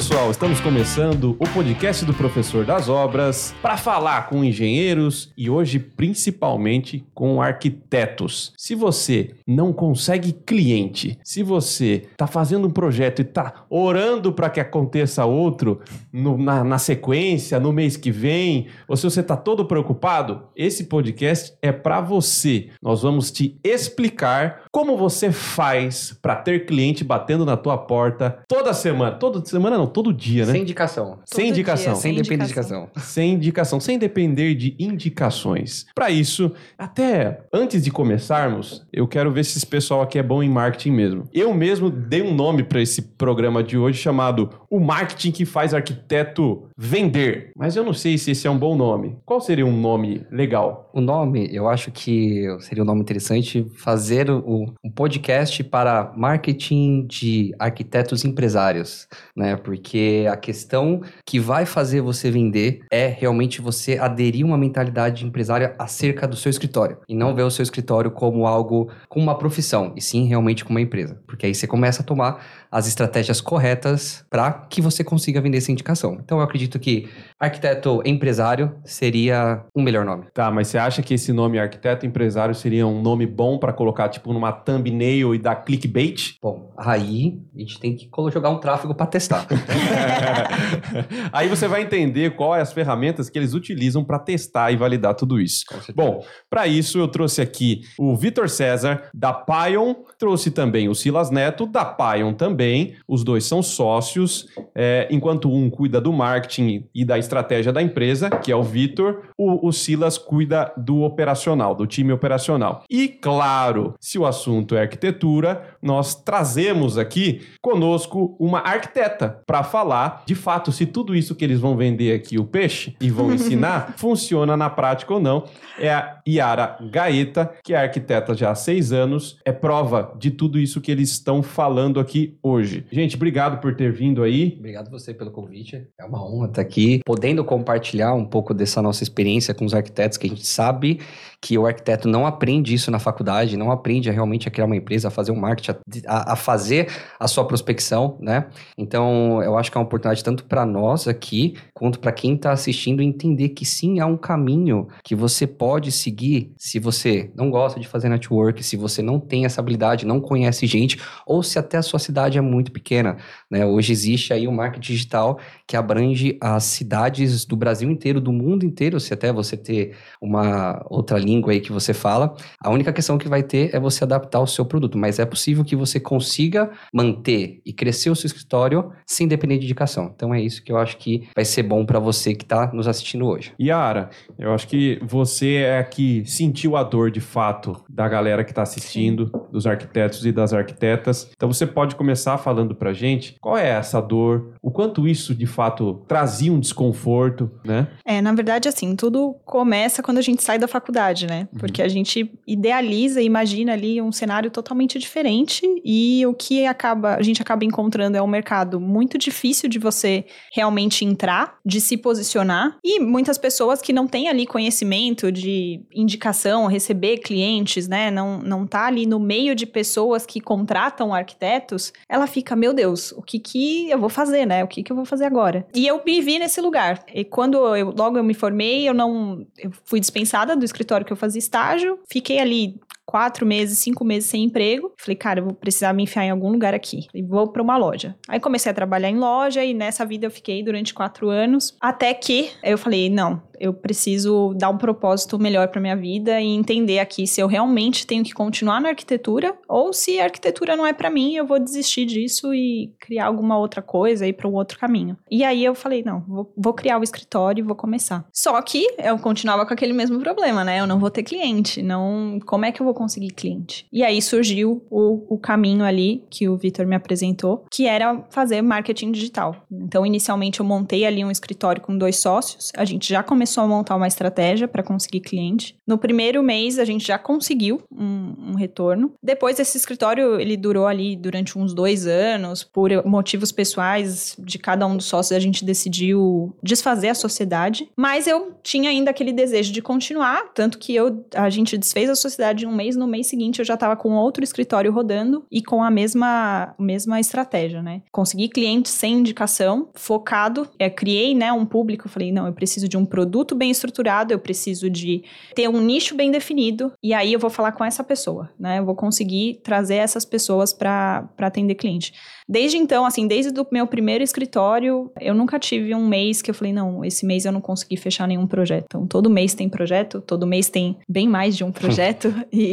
pessoal, estamos começando o podcast do Professor das Obras para falar com engenheiros e hoje principalmente com arquitetos. Se você não consegue cliente, se você está fazendo um projeto e está orando para que aconteça outro no, na, na sequência, no mês que vem, ou se você está todo preocupado, esse podcast é para você. Nós vamos te explicar como você faz para ter cliente batendo na tua porta toda semana, toda semana não, todo dia, né? Sem indicação. Sem Todo indicação. dia, Sem Sem depender de indicação. indicação. Sem indicação, sem depender de indicações. Para isso, até antes de começarmos, eu quero ver se esse pessoal aqui é bom em marketing mesmo. Eu mesmo dei um nome para esse programa de hoje chamado O Marketing que faz arquiteto vender. Mas eu não sei se esse é um bom nome. Qual seria um nome legal? O nome, eu acho que seria um nome interessante fazer o, um podcast para marketing de arquitetos empresários, né? Porque a questão que vai fazer você vender é realmente você aderir uma mentalidade empresária acerca do seu escritório e não ver o seu escritório como algo com uma profissão, e sim realmente como uma empresa. Porque aí você começa a tomar as estratégias corretas para que você consiga vender essa indicação. Então eu acredito que arquiteto empresário seria um melhor nome. Tá, mas você acha que esse nome arquiteto empresário seria um nome bom para colocar tipo numa thumbnail e dar clickbait? Bom, aí a gente tem que jogar um tráfego para testar. Aí você vai entender quais as ferramentas que eles utilizam para testar e validar tudo isso. Bom, para isso eu trouxe aqui o Vitor César da Pion, trouxe também o Silas Neto da Pion também. Os dois são sócios, é, enquanto um cuida do marketing e da estratégia da empresa, que é o Vitor, o, o Silas cuida do operacional, do time operacional. E claro, se o assunto é arquitetura, nós trazemos aqui conosco uma arquiteta para falar de fato se tudo isso que eles vão vender aqui, o peixe, e vão ensinar, funciona na prática ou não. É a Yara Gaeta, que é arquiteta já há seis anos, é prova de tudo isso que eles estão falando aqui hoje. Gente, obrigado por ter vindo aí. Obrigado você pelo convite. É uma honra estar aqui, podendo compartilhar um pouco dessa nossa experiência com os arquitetos, que a gente sabe que o arquiteto não aprende isso na faculdade, não aprende a realmente a criar uma empresa, a fazer um marketing, a, a fazer a sua prospecção, né? Então, eu acho que é uma oportunidade tanto para nós aqui, quanto para quem está assistindo entender que sim, há um caminho que você pode seguir se você não gosta de fazer network, se você não tem essa habilidade, não conhece gente, ou se até a sua cidade é muito pequena. Né? Hoje existe aí o marketing digital que abrange as cidades do Brasil inteiro, do mundo inteiro, se até você ter uma outra língua aí que você fala. A única questão que vai ter é você adaptar o seu produto, mas é possível que você consiga manter e crescer o seu escritório sem depender de indicação. Então é isso que eu acho que vai ser bom para você que está nos assistindo hoje. Yara, eu acho que você é a que sentiu a dor de fato da galera que está assistindo, dos arquitetos e das arquitetas. Então você pode começar falando pra gente qual é essa dor, o quanto isso de fato trazia um desconforto, né? É, na verdade, assim, tudo começa quando a gente sai da faculdade, né? Porque a gente idealiza e imagina ali um cenário totalmente diferente e o que acaba, a gente acaba encontrando é um mercado muito difícil de você realmente entrar, de se posicionar e muitas pessoas que não têm ali conhecimento de indicação, receber clientes, né? Não, não tá ali no meio de pessoas que contratam arquitetos, ela fica, meu Deus, o que que eu vou fazer, né? O que que eu vou fazer agora? E eu me vi nesse lugar. E quando eu, logo eu me formei, eu não, eu fui dispensada do escritório que eu fazia estágio, fiquei ali quatro meses, cinco meses sem emprego. Falei, cara, eu vou precisar me enfiar em algum lugar aqui. E vou para uma loja. Aí comecei a trabalhar em loja e nessa vida eu fiquei durante quatro anos. Até que eu falei, não, eu preciso dar um propósito melhor para minha vida e entender aqui se eu realmente tenho que continuar na arquitetura ou se a arquitetura não é para mim, eu vou desistir disso e criar alguma outra coisa e para um outro caminho. E aí eu falei, não, vou, vou criar o escritório e vou começar. Só que eu continuava com aquele mesmo problema, né? Eu não vou ter cliente, não, como é que eu vou conseguir cliente? E aí surgiu o, o caminho ali que o Vitor me apresentou, que era fazer marketing digital. Então, inicialmente eu montei ali um escritório com dois sócios, a gente já começou a montar uma estratégia para conseguir cliente. No primeiro mês a gente já conseguiu um, um retorno. Depois esse escritório ele durou ali durante uns dois anos por motivos pessoais de cada um dos sócios a gente decidiu desfazer a sociedade. Mas eu tinha ainda aquele desejo de continuar, tanto que eu a gente desfez a sociedade em um mês mês, no mês seguinte eu já estava com outro escritório rodando e com a mesma, mesma estratégia, né? Consegui clientes sem indicação, focado, é, criei né, um público, falei, não, eu preciso de um produto bem estruturado, eu preciso de ter um nicho bem definido, e aí eu vou falar com essa pessoa, né? Eu vou conseguir trazer essas pessoas para atender cliente. Desde então, assim, desde o meu primeiro escritório, eu nunca tive um mês que eu falei, não, esse mês eu não consegui fechar nenhum projeto. Então, todo mês tem projeto, todo mês tem bem mais de um projeto e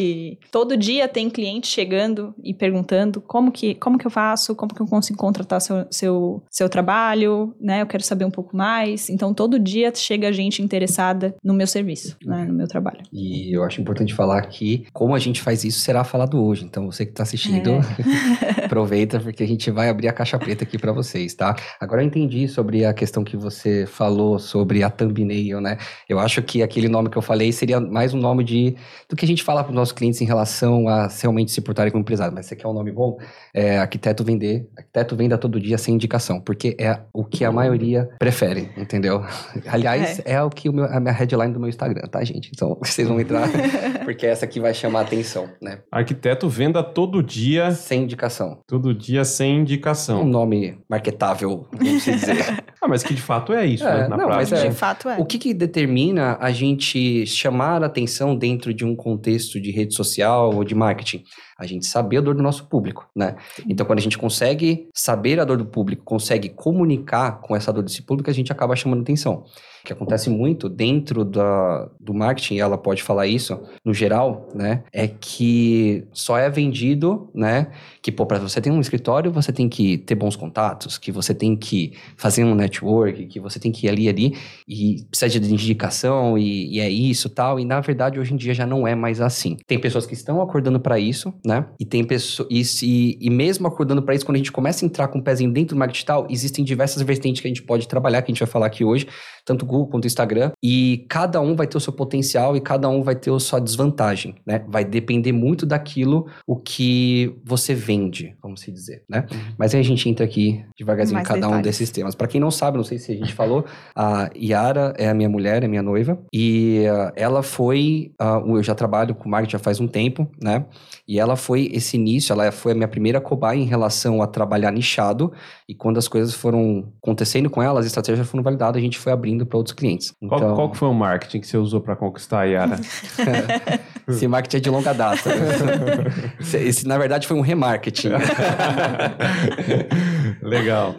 todo dia tem cliente chegando e perguntando como que, como que eu faço, como que eu consigo contratar seu, seu, seu trabalho, né? Eu quero saber um pouco mais. Então, todo dia chega gente interessada no meu serviço, né? No meu trabalho. E eu acho importante falar que como a gente faz isso será falado hoje. Então, você que está assistindo, é. aproveita porque a gente gente vai abrir a caixa preta aqui para vocês, tá? Agora eu entendi sobre a questão que você falou sobre a thumbnail, né? Eu acho que aquele nome que eu falei seria mais um nome de do que a gente fala para os nossos clientes em relação a realmente se portarem como empresário. Mas você quer um nome bom? É arquiteto vender, arquiteto venda todo dia sem indicação, porque é o que a maioria prefere, entendeu? Aliás, é, é o que o meu, a minha headline do meu Instagram, tá, gente? Então vocês vão entrar, porque essa aqui vai chamar a atenção, né? Arquiteto venda todo dia sem indicação. Todo dia sem indicação. Um nome marketável, vamos dizer. ah, mas que de fato é isso, é, né? Na não, prática. Mas é, de fato é. O que, que determina a gente chamar a atenção dentro de um contexto de rede social ou de marketing? A gente saber a dor do nosso público, né? Então, quando a gente consegue saber a dor do público, consegue comunicar com essa dor desse público, a gente acaba chamando atenção que acontece muito dentro da, do marketing, ela pode falar isso, no geral, né? É que só é vendido, né? Que, pô, para você ter um escritório, você tem que ter bons contatos, que você tem que fazer um network, que você tem que ir ali ali e precisa de indicação e, e é isso tal. E na verdade, hoje em dia já não é mais assim. Tem pessoas que estão acordando para isso, né? E tem pessoas. E, se, e mesmo acordando para isso, quando a gente começa a entrar com o pezinho dentro do marketing digital, existem diversas vertentes que a gente pode trabalhar, que a gente vai falar aqui hoje tanto o Google quanto o Instagram, e cada um vai ter o seu potencial e cada um vai ter a sua desvantagem, né? Vai depender muito daquilo o que você vende, vamos se dizer, né? Uhum. Mas aí a gente entra aqui devagarzinho em cada detalhes. um desses temas. Para quem não sabe, não sei se a gente falou, a Yara é a minha mulher, é minha noiva, e uh, ela foi, uh, eu já trabalho com marketing já faz um tempo, né? E ela foi esse início, ela foi a minha primeira cobaia em relação a trabalhar nichado, e quando as coisas foram acontecendo com ela, as estratégias foram validadas, a gente foi abrindo para outros clientes. Então... Qual, qual foi o marketing que você usou para conquistar a Yara? Esse marketing é de longa data. Esse, na verdade, foi um remarketing. Legal.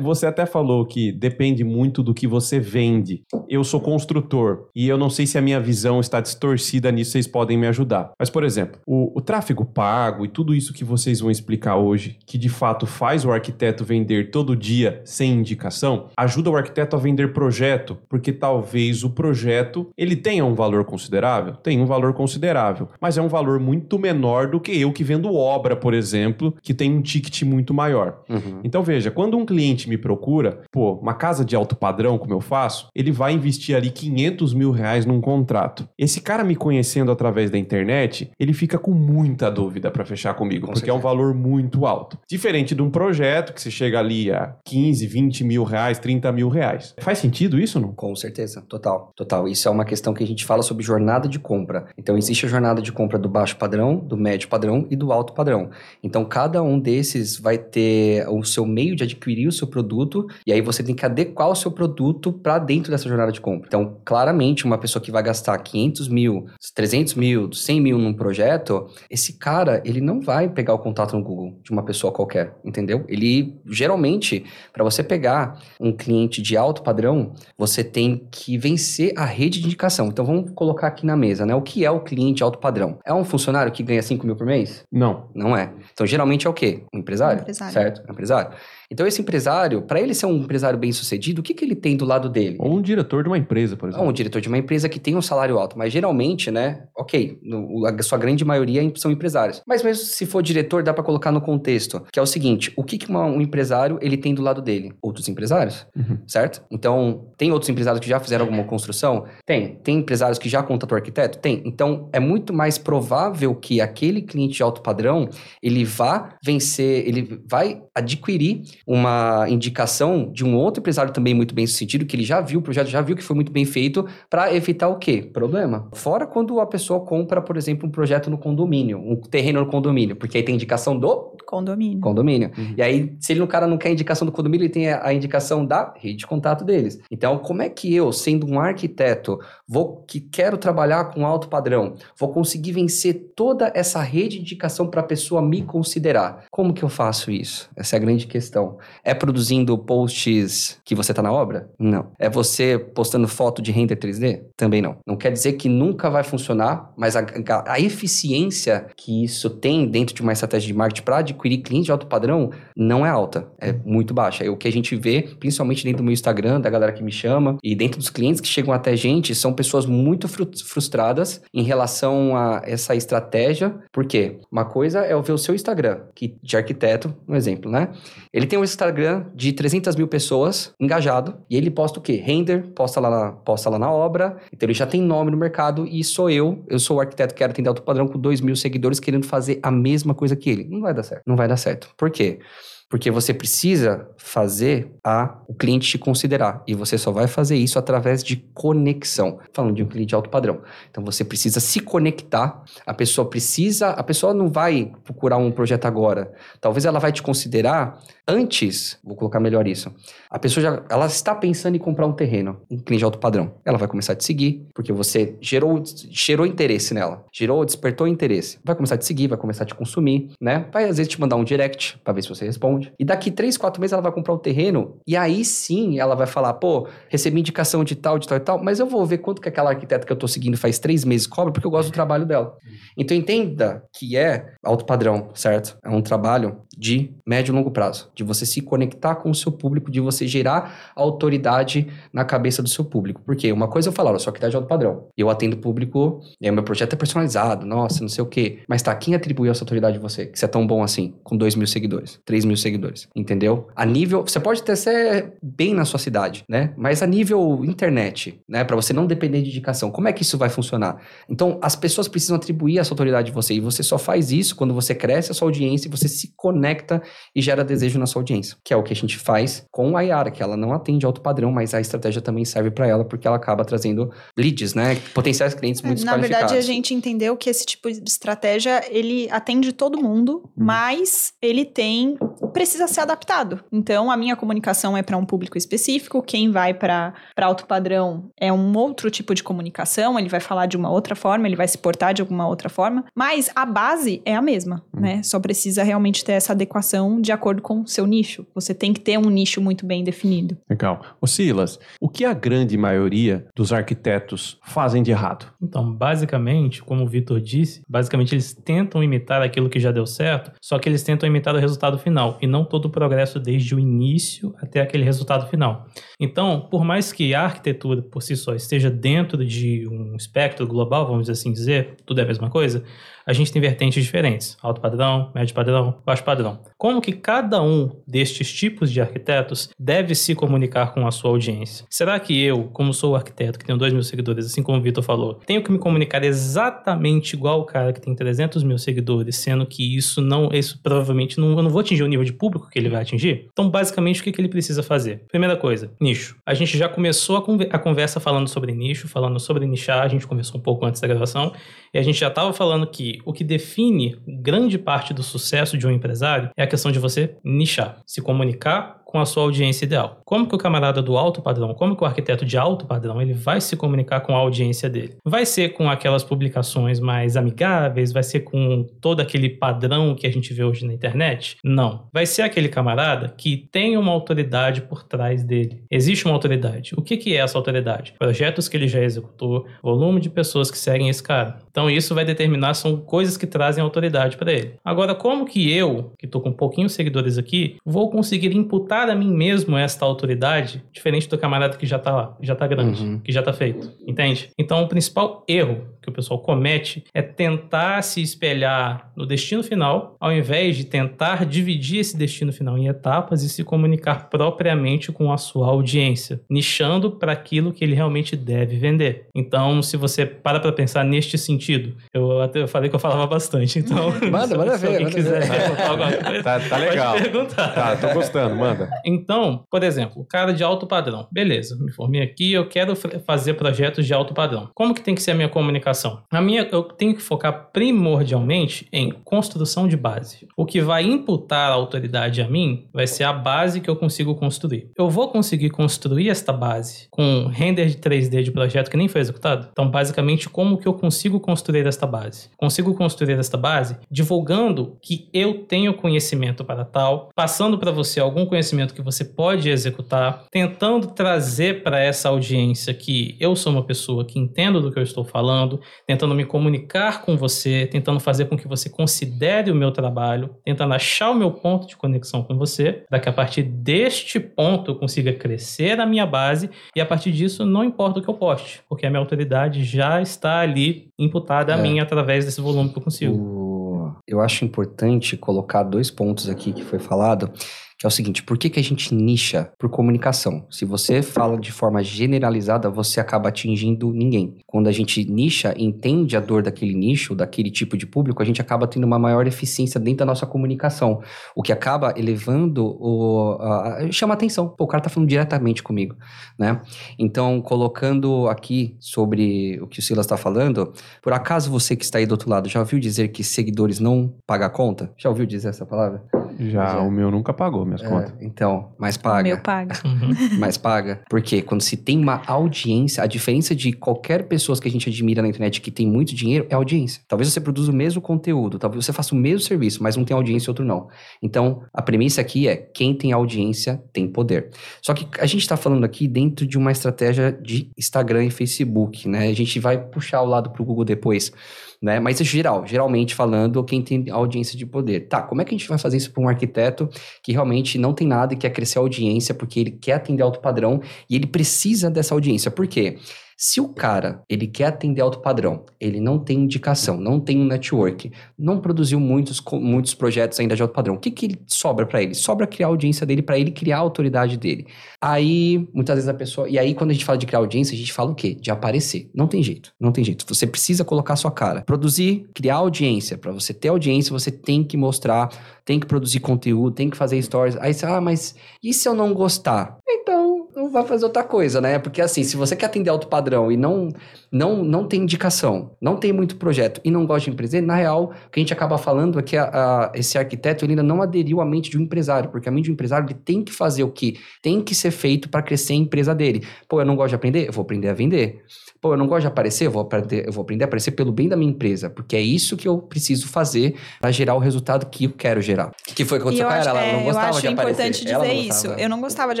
Você até falou que depende muito do que você vende. Eu sou construtor e eu não sei se a minha visão está distorcida nisso, vocês podem me ajudar. Mas, por exemplo, o, o tráfego pago e tudo isso que vocês vão explicar hoje, que de fato faz o arquiteto vender todo dia sem indicação, ajuda o arquiteto a vender projeto, porque talvez o projeto ele tenha um valor considerável, tem um valor considerável, mas é um valor muito menor do que eu que vendo obra, por exemplo, que tem um ticket muito maior. Uhum. Então veja, quando um cliente cliente me procura, pô, uma casa de alto padrão, como eu faço, ele vai investir ali 500 mil reais num contrato. Esse cara me conhecendo através da internet, ele fica com muita dúvida para fechar comigo, com porque certeza. é um valor muito alto. Diferente de um projeto que você chega ali a 15, 20 mil reais, 30 mil reais. Faz sentido isso, não? Com certeza, total, total. Isso é uma questão que a gente fala sobre jornada de compra. Então, existe a jornada de compra do baixo padrão, do médio padrão e do alto padrão. Então, cada um desses vai ter o seu meio de adquirir o seu produto e aí você tem que adequar o seu produto para dentro dessa jornada de compra. Então, claramente, uma pessoa que vai gastar 500 mil, 300 mil, 100 mil num projeto, esse cara, ele não vai pegar o contato no Google de uma pessoa qualquer, entendeu? Ele, geralmente, para você pegar um cliente de alto padrão, você tem que vencer a rede de indicação. Então, vamos colocar aqui na mesa, né? O que é o cliente alto padrão? É um funcionário que ganha 5 mil por mês? Não. Não é. Então, geralmente é o quê? Um empresário, um empresário. certo? Um empresário. Então, esse empresário, para ele ser um empresário bem sucedido, o que, que ele tem do lado dele? Ou um diretor de uma empresa, por exemplo. Ou um diretor de uma empresa que tem um salário alto. Mas geralmente, né? Ok, no, a sua grande maioria são empresários. Mas mesmo se for diretor, dá para colocar no contexto, que é o seguinte: o que, que uma, um empresário ele tem do lado dele? Outros empresários, uhum. certo? Então, tem outros empresários que já fizeram alguma construção? Tem. Tem empresários que já contratou arquiteto? Tem. Então, é muito mais provável que aquele cliente de alto padrão ele vá vencer, ele vai adquirir uma indicação de um outro empresário também muito bem sucedido, que ele já viu o projeto, já viu que foi muito bem feito, para evitar o quê? Problema. Fora quando a pessoa compra, por exemplo, um projeto no condomínio, um terreno no condomínio, porque aí tem indicação do Condomínio. condomínio. Uhum. E aí, se ele, no cara não quer a indicação do condomínio, ele tem a, a, indicação da rede de contato deles. Então, como é que eu, sendo um arquiteto, vou que quero trabalhar com alto padrão, vou conseguir vencer toda essa rede de indicação para a pessoa me considerar? Como que eu faço isso? Essa é a grande questão. É produzindo posts que você está na obra? Não. É você postando foto de render 3D? Também não. Não quer dizer que nunca vai funcionar, mas a, a, a eficiência que isso tem dentro de uma estratégia de marketing para adquirir cliente de alto padrão não é alta, é muito baixa. É o que a gente vê, principalmente dentro do meu Instagram, da galera que me chama, e dentro dos clientes que chegam até a gente, são pessoas muito frustradas em relação a essa estratégia. Por quê? Uma coisa é eu ver o seu Instagram, que de arquiteto, um exemplo, né? Ele tem um Instagram de 300 mil pessoas engajado, e ele posta o quê? Render, posta lá na, posta lá na obra, então ele já tem nome no mercado, e sou eu, eu sou o arquiteto que quero atender alto padrão com 2 mil seguidores querendo fazer a mesma coisa que ele. Não vai dar certo. Não vai dar certo. Por quê? Porque você precisa fazer a o cliente te considerar. E você só vai fazer isso através de conexão. Falando de um cliente alto padrão. Então você precisa se conectar. A pessoa precisa. A pessoa não vai procurar um projeto agora. Talvez ela vai te considerar antes. Vou colocar melhor isso. A pessoa já. Ela está pensando em comprar um terreno, um cliente alto padrão. Ela vai começar a te seguir, porque você gerou, gerou interesse nela. Gerou, despertou interesse. Vai começar a te seguir, vai começar a te consumir, né? Vai às vezes te mandar um direct para ver se você responde responde. E daqui três, quatro meses ela vai comprar o terreno e aí sim ela vai falar, pô, recebi indicação de tal, de tal e tal, mas eu vou ver quanto que aquela arquiteta que eu tô seguindo faz três meses cobra porque eu gosto do trabalho dela. Então entenda que é alto padrão, certo? É um trabalho de médio e longo prazo, de você se conectar com o seu público, de você gerar autoridade na cabeça do seu público. Porque uma coisa eu falo, eu sou arquiteto de alto padrão, eu atendo público, e meu projeto é personalizado, nossa, não sei o quê. Mas tá, quem atribuiu essa autoridade a você? Que você é tão bom assim, com dois mil seguidores, três mil seguidores, entendeu? A nível, você pode até ser bem na sua cidade, né? Mas a nível internet, né? Para você não depender de indicação, como é que isso vai funcionar? Então, as pessoas precisam atribuir essa autoridade a você, e você só faz isso quando você cresce a sua audiência e você se conecta conecta e gera desejo na sua audiência, que é o que a gente faz com a Yara, que ela não atende alto padrão, mas a estratégia também serve para ela porque ela acaba trazendo leads, né? Potenciais clientes muito Na verdade, a gente entendeu que esse tipo de estratégia, ele atende todo mundo, hum. mas ele tem precisa ser adaptado. Então, a minha comunicação é para um público específico, quem vai para alto padrão é um outro tipo de comunicação, ele vai falar de uma outra forma, ele vai se portar de alguma outra forma, mas a base é a mesma, hum. né? Só precisa realmente ter essa adequação de acordo com o seu nicho. Você tem que ter um nicho muito bem definido. Legal. Ô Silas, o que a grande maioria dos arquitetos fazem de errado? Então, basicamente, como o Vitor disse, basicamente eles tentam imitar aquilo que já deu certo, só que eles tentam imitar o resultado final e não todo o progresso desde o início até aquele resultado final. Então, por mais que a arquitetura por si só esteja dentro de um espectro global, vamos assim dizer, tudo é a mesma coisa, a gente tem vertentes diferentes: alto padrão, médio padrão, baixo padrão. Como que cada um destes tipos de arquitetos deve se comunicar com a sua audiência? Será que eu, como sou arquiteto que tenho 2 mil seguidores, assim como o Vitor falou, tenho que me comunicar exatamente igual o cara que tem 300 mil seguidores, sendo que isso não, isso provavelmente não, eu não vou atingir o nível de público que ele vai atingir? Então, basicamente, o que, que ele precisa fazer? Primeira coisa, nicho. A gente já começou a, conver a conversa falando sobre nicho, falando sobre nichar, a gente começou um pouco antes da gravação, e a gente já estava falando que o que define grande parte do sucesso de um empresário é a questão de você nichar, se comunicar com a sua audiência ideal. Como que o camarada do alto padrão, como que o arquiteto de alto padrão, ele vai se comunicar com a audiência dele? Vai ser com aquelas publicações mais amigáveis? Vai ser com todo aquele padrão que a gente vê hoje na internet? Não. Vai ser aquele camarada que tem uma autoridade por trás dele. Existe uma autoridade. O que, que é essa autoridade? Projetos que ele já executou, volume de pessoas que seguem esse cara. Então isso vai determinar, são coisas que trazem autoridade para ele. Agora, como que eu, que estou com um pouquinho seguidores aqui, vou conseguir imputar dar a mim mesmo esta autoridade, diferente do camarada que já tá lá, já tá grande, uhum. que já tá feito, entende? Então, o principal erro que o pessoal comete é tentar se espelhar no destino final, ao invés de tentar dividir esse destino final em etapas e se comunicar propriamente com a sua audiência, nichando para aquilo que ele realmente deve vender. Então, se você para para pensar neste sentido, eu até falei que eu falava bastante, então. manda, manda ver. Manda quiser ver. Tá, tá legal. Perguntar. Tá, tô gostando, manda. Então, por exemplo, cara de alto padrão. Beleza, me formei aqui, eu quero fazer projetos de alto padrão. Como que tem que ser a minha comunicação? A minha, eu tenho que focar primordialmente em construção de base. O que vai imputar a autoridade a mim vai ser a base que eu consigo construir. Eu vou conseguir construir esta base com render de 3D de projeto que nem foi executado? Então, basicamente, como que eu consigo construir esta base? Consigo construir esta base divulgando que eu tenho conhecimento para tal, passando para você algum conhecimento que você pode executar, tentando trazer para essa audiência que eu sou uma pessoa que entendo do que eu estou falando, tentando me comunicar com você, tentando fazer com que você considere o meu trabalho, tentando achar o meu ponto de conexão com você, para que a partir deste ponto eu consiga crescer a minha base e a partir disso não importa o que eu poste, porque a minha autoridade já está ali imputada a É. mim através desse volume que eu consigo. O- Eu acho importante colocar dois pontos aqui que foi falado, que é o seguinte, por que, que a gente nicha por comunicação? Se você fala de forma generalizada, você acaba atingindo ninguém. Quando a gente nicha, entende a dor daquele nicho, daquele tipo de público, a gente acaba tendo uma maior eficiência dentro da nossa comunicação, o que acaba elevando o... a- chama atenção. Pô, o cara tá falando diretamente comigo, né? Então, colocando aqui sobre o que o Silas está falando, por acaso você que está aí do outro lado já ouviu dizer que seguidores não pagam a conta? Já ouviu dizer essa palavra? Já, Já. o meu nunca pagou minhas É, contas. então, mas O paga. meu paga. Uhum. Mas paga. Porque quando se tem uma audiência, a diferença de qualquer pessoa que a gente admira na internet que tem muito dinheiro é a audiência. Talvez você produza o mesmo conteúdo, talvez você faça o mesmo serviço, mas um tem audiência e outro não. Então, a premissa aqui é: quem tem audiência tem poder. Só que a gente está falando aqui dentro de uma estratégia de Instagram e Facebook, né? A gente vai puxar o lado pro Google depois. Né? Mas é geral, geralmente falando, quem tem audiência de poder. Tá, como é que a gente vai fazer isso para um arquiteto que realmente não tem nada e quer crescer a audiência porque ele quer atender alto padrão e ele precisa dessa audiência? Por quê? Se o cara, ele quer atender alto padrão, ele não tem indicação, não tem um network, não produziu muitos, muitos projetos ainda de alto padrão, o que que sobra para ele? Sobra criar a audiência dele para ele criar a autoridade dele. Aí, muitas vezes a pessoa, e aí quando a gente fala de criar audiência, a gente fala o quê? De aparecer. Não tem jeito, não tem jeito. Você precisa colocar sua cara. Produzir, criar audiência. Para você ter audiência, você tem que mostrar, tem que produzir conteúdo, tem que fazer stories. Aí você, ah, mas e se eu não gostar? Então, vai fazer outra coisa, né? Porque assim, se você quer atender alto padrão e não não não tem indicação, não tem muito projeto e não gosta de empreender, na real, o que a gente acaba falando é que a- a- esse arquiteto ele ainda não aderiu à mente de um empresário, porque a mente de um empresário ele tem que fazer o que tem que ser feito para crescer a empresa dele. Pô, eu não gosto de aprender, eu vou aprender a vender. Pô, eu não gosto de aparecer, eu vou aprender, eu vou aprender a aparecer pelo bem da minha empresa, porque é isso que eu preciso fazer para gerar o resultado que eu quero gerar. O que foi que aconteceu eu com ela? Ela é, não eu gostava acho de aparecer. importante dizer não isso. gostava. Eu não gostava de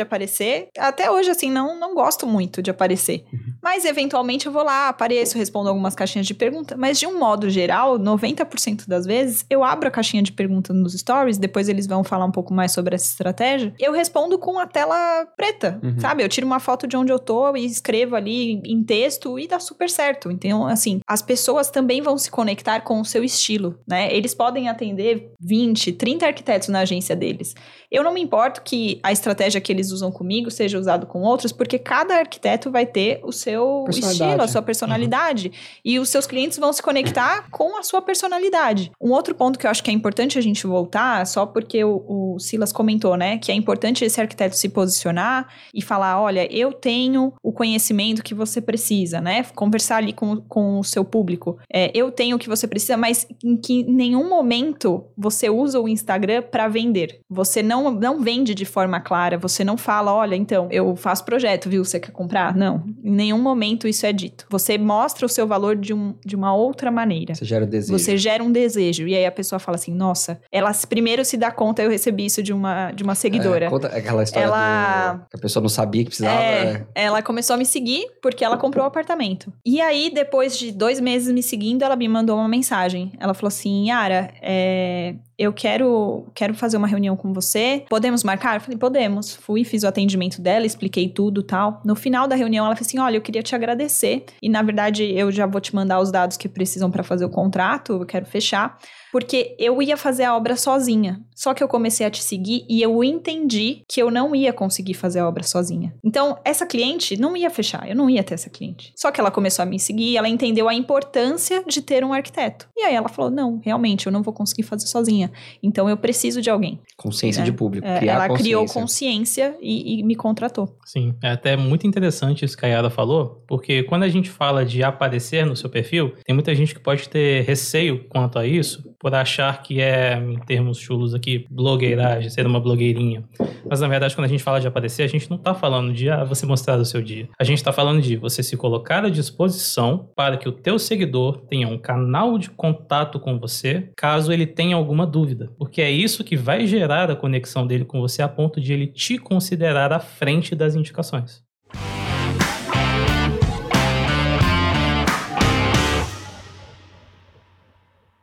aparecer. Até hoje, assim, não, não gosto muito de aparecer. Uhum. Mas, eventualmente, eu vou lá, apareço, respondo algumas caixinhas de pergunta. Mas, de um modo geral, 90% das vezes, eu abro a caixinha de pergunta nos stories, depois eles vão falar um pouco mais sobre essa estratégia. Eu respondo com a tela preta, Uhum. sabe? Eu tiro uma foto de onde eu tô e escrevo ali em texto e dá super certo. Então, assim, as pessoas também vão se conectar com o seu estilo, né? Eles podem atender 20, 30 arquitetos na agência deles. Eu não me importo que a estratégia que eles usam comigo seja usada com outros, porque cada arquiteto vai ter o seu estilo, a sua personalidade. E os seus clientes vão se conectar com a sua personalidade. Um outro ponto que eu acho que é importante a gente voltar, só porque o, o Silas comentou, né? Que é importante esse arquiteto se posicionar e falar: olha, eu tenho o conhecimento que você precisa, né? Conversar ali com, com o seu público. É, eu tenho o que você precisa, mas em que nenhum momento você usa o Instagram para vender. Você não, não vende de forma clara, você não fala, olha, então, eu faço projeto, viu? Você quer comprar? Não. Em nenhum momento isso é dito. Você mostra o seu valor de, um, de uma outra maneira. Você gera desejo. Você gera um desejo. E aí a pessoa fala assim: nossa, ela primeiro se dá conta, eu recebi isso de uma, de uma seguidora. É, conta aquela história Ela- do- que a pessoa não sabia que precisava. É, né? ela começou a me seguir porque ela comprou o apartamento. E aí, depois de dois meses me seguindo, ela me mandou uma mensagem. Ela falou assim: Yara, é, eu quero, quero fazer uma reunião com você. Podemos marcar? Eu falei: podemos. Fui, fiz o atendimento dela, expliquei tudo tal. No final da reunião, ela falou assim: olha, eu queria te agradecer. E na verdade, eu já vou te mandar os dados que precisam para fazer o contrato, eu quero fechar. Porque eu ia fazer a obra sozinha. Só que eu comecei a te seguir e eu entendi que eu não ia conseguir fazer a obra sozinha. Então, essa cliente não ia fechar, eu não ia ter essa cliente. Só que ela começou a me seguir, ela entendeu a importância de ter um arquiteto. E aí ela falou: não, realmente, eu não vou conseguir fazer sozinha. Então eu preciso de alguém. Consciência É. de público. É, criar ela criou consciência. consciência e, e me contratou. Sim, é até muito interessante isso que a Yara falou, porque quando a gente fala de aparecer no seu perfil, tem muita gente que pode ter receio quanto a isso, por achar que é, em termos chulos aqui, blogueiragem, ser uma blogueirinha. Mas na verdade, quando a gente fala de aparecer, a gente não tá falando de ah, você mostrar o seu dia. A gente tá falando de você se colocar à disposição para que o teu seguidor tenha um canal de contato com você, caso ele tenha alguma dúvida. Porque é isso que vai gerar a conexão dele com você a ponto de ele te considerar à frente das indicações.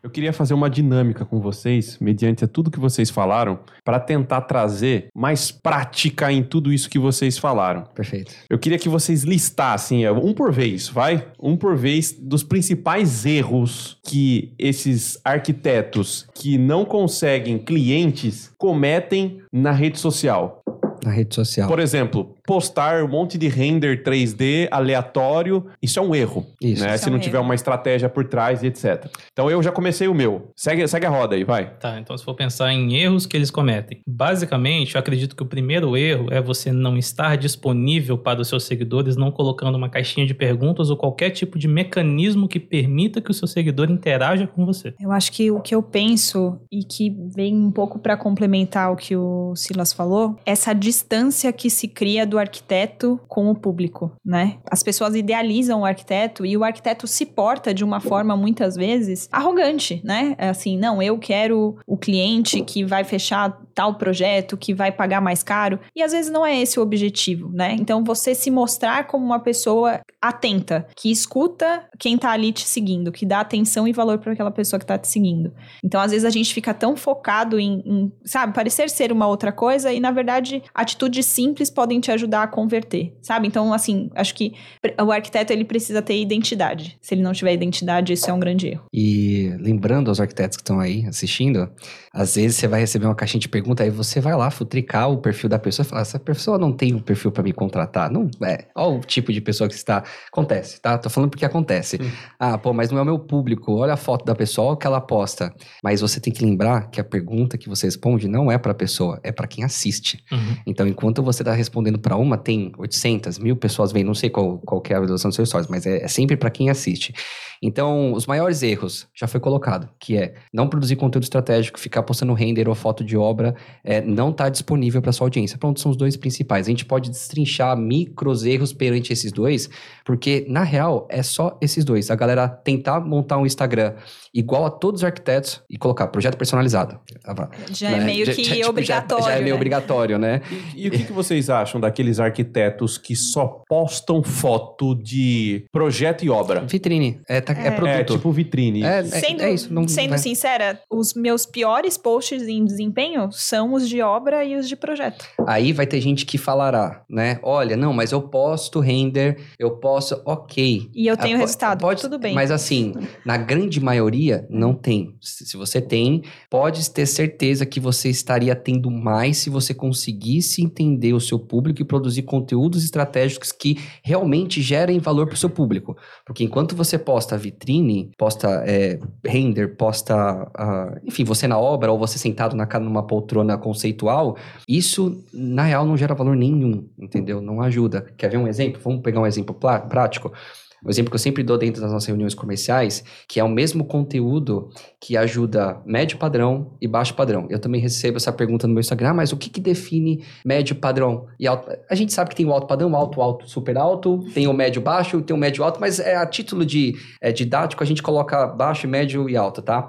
Eu queria fazer uma dinâmica com vocês, mediante tudo que vocês falaram, para tentar trazer mais prática em tudo isso que vocês falaram. Perfeito. Eu queria que vocês listassem, é, um por vez, vai? Um por vez, dos principais erros que esses arquitetos que não conseguem clientes cometem na rede social. Na rede social. Por exemplo, postar um monte de render 3D aleatório, isso é um erro. Isso. né? Isso Se é não um tiver erro. uma estratégia por trás e etc. Então eu já comecei o meu. Segue, segue a roda aí, vai. Tá, então se for pensar em erros que eles cometem, basicamente, eu acredito que o primeiro erro é você não estar disponível para os seus seguidores, não colocando uma caixinha de perguntas ou qualquer tipo de mecanismo que permita que o seu seguidor interaja com você. Eu acho que o que eu penso e que vem um pouco para complementar o que o Silas falou, essa distância que se cria do arquiteto com o público, né? As pessoas idealizam o arquiteto e o arquiteto se porta de uma forma muitas vezes arrogante, né? É Assim, não, eu quero o cliente que vai fechar tal projeto, que vai pagar mais caro, e às vezes não é esse o objetivo, né? Então você se mostrar como uma pessoa atenta, que escuta quem tá ali te seguindo, que dá atenção e valor para aquela pessoa que tá te seguindo. Então, às vezes, a gente fica tão focado em, em, sabe, parecer ser uma outra coisa e, na verdade, atitudes simples podem te ajudar a converter, sabe? Então, assim, acho que o arquiteto, ele precisa ter identidade. Se ele não tiver identidade, isso é um grande erro. E lembrando aos arquitetos que estão aí assistindo, às vezes você vai receber uma caixinha de pergunta, aí você vai lá futricar o perfil da pessoa e falar: essa pessoa não tem um perfil para me contratar. Não é. Olha o tipo de pessoa que está. Acontece, tá? Tô falando porque acontece. Sim. Ah, pô, mas não é o meu público. Olha a foto da pessoa, olha o que ela posta. Mas você tem que lembrar que a pergunta que você responde não é para a pessoa, é para quem assiste. Então, enquanto você está respondendo para uma, tem 800, mil pessoas vendo, não sei qual, qual é a visualização dos seus stories, mas é, é sempre para quem assiste. Então, os maiores erros já foi colocado, que é não produzir conteúdo estratégico, ficar postando render ou foto de obra, é, não tá disponível para sua audiência. Pronto, são os dois principais. A gente pode destrinchar micros erros perante esses dois, porque na real é só esses dois. A galera tentar montar um Instagram igual a todos os arquitetos e colocar projeto personalizado. Já é Né? meio Já- que já, tipo, já- obrigatório. Já, é meio né? obrigatório, né? E, e o que, que vocês acham daqueles arquitetos que só postam foto de projeto e obra? Vitrine. É, tá- é É. produto. É, tipo vitrine. É, Sendo, é isso, não- sendo vai. sincera, os meus piores posts em desempenho são os de obra e os de projeto. Aí vai ter gente que falará, né? Olha, não, mas eu posto render, eu posso, ok. E eu tenho Ah, resultado, pode- tudo bem. Mas assim, na grande maioria, não tem. Se se você tem, pode ter certeza que você estaria tendo mais se você conseguisse entender o seu público e produzir conteúdos estratégicos que realmente gerem valor para o seu público. Porque enquanto você posta vitrine, posta é, render, posta, ah, enfim, você na obra ou você sentado na, numa poltrona conceitual, isso na real não gera valor nenhum, entendeu? Não ajuda. Quer ver um exemplo? Vamos pegar um exemplo prático. O exemplo que eu sempre dou dentro das nossas reuniões comerciais, que é o mesmo conteúdo que ajuda médio padrão e baixo padrão. Eu também recebo essa pergunta no meu Instagram, "Ah, mas o que, que define médio padrão e alto? A gente sabe que tem o alto padrão, alto, alto, super alto, tem o médio baixo, tem o médio alto, mas é a título de é, didático a gente coloca baixo, médio e alto, tá?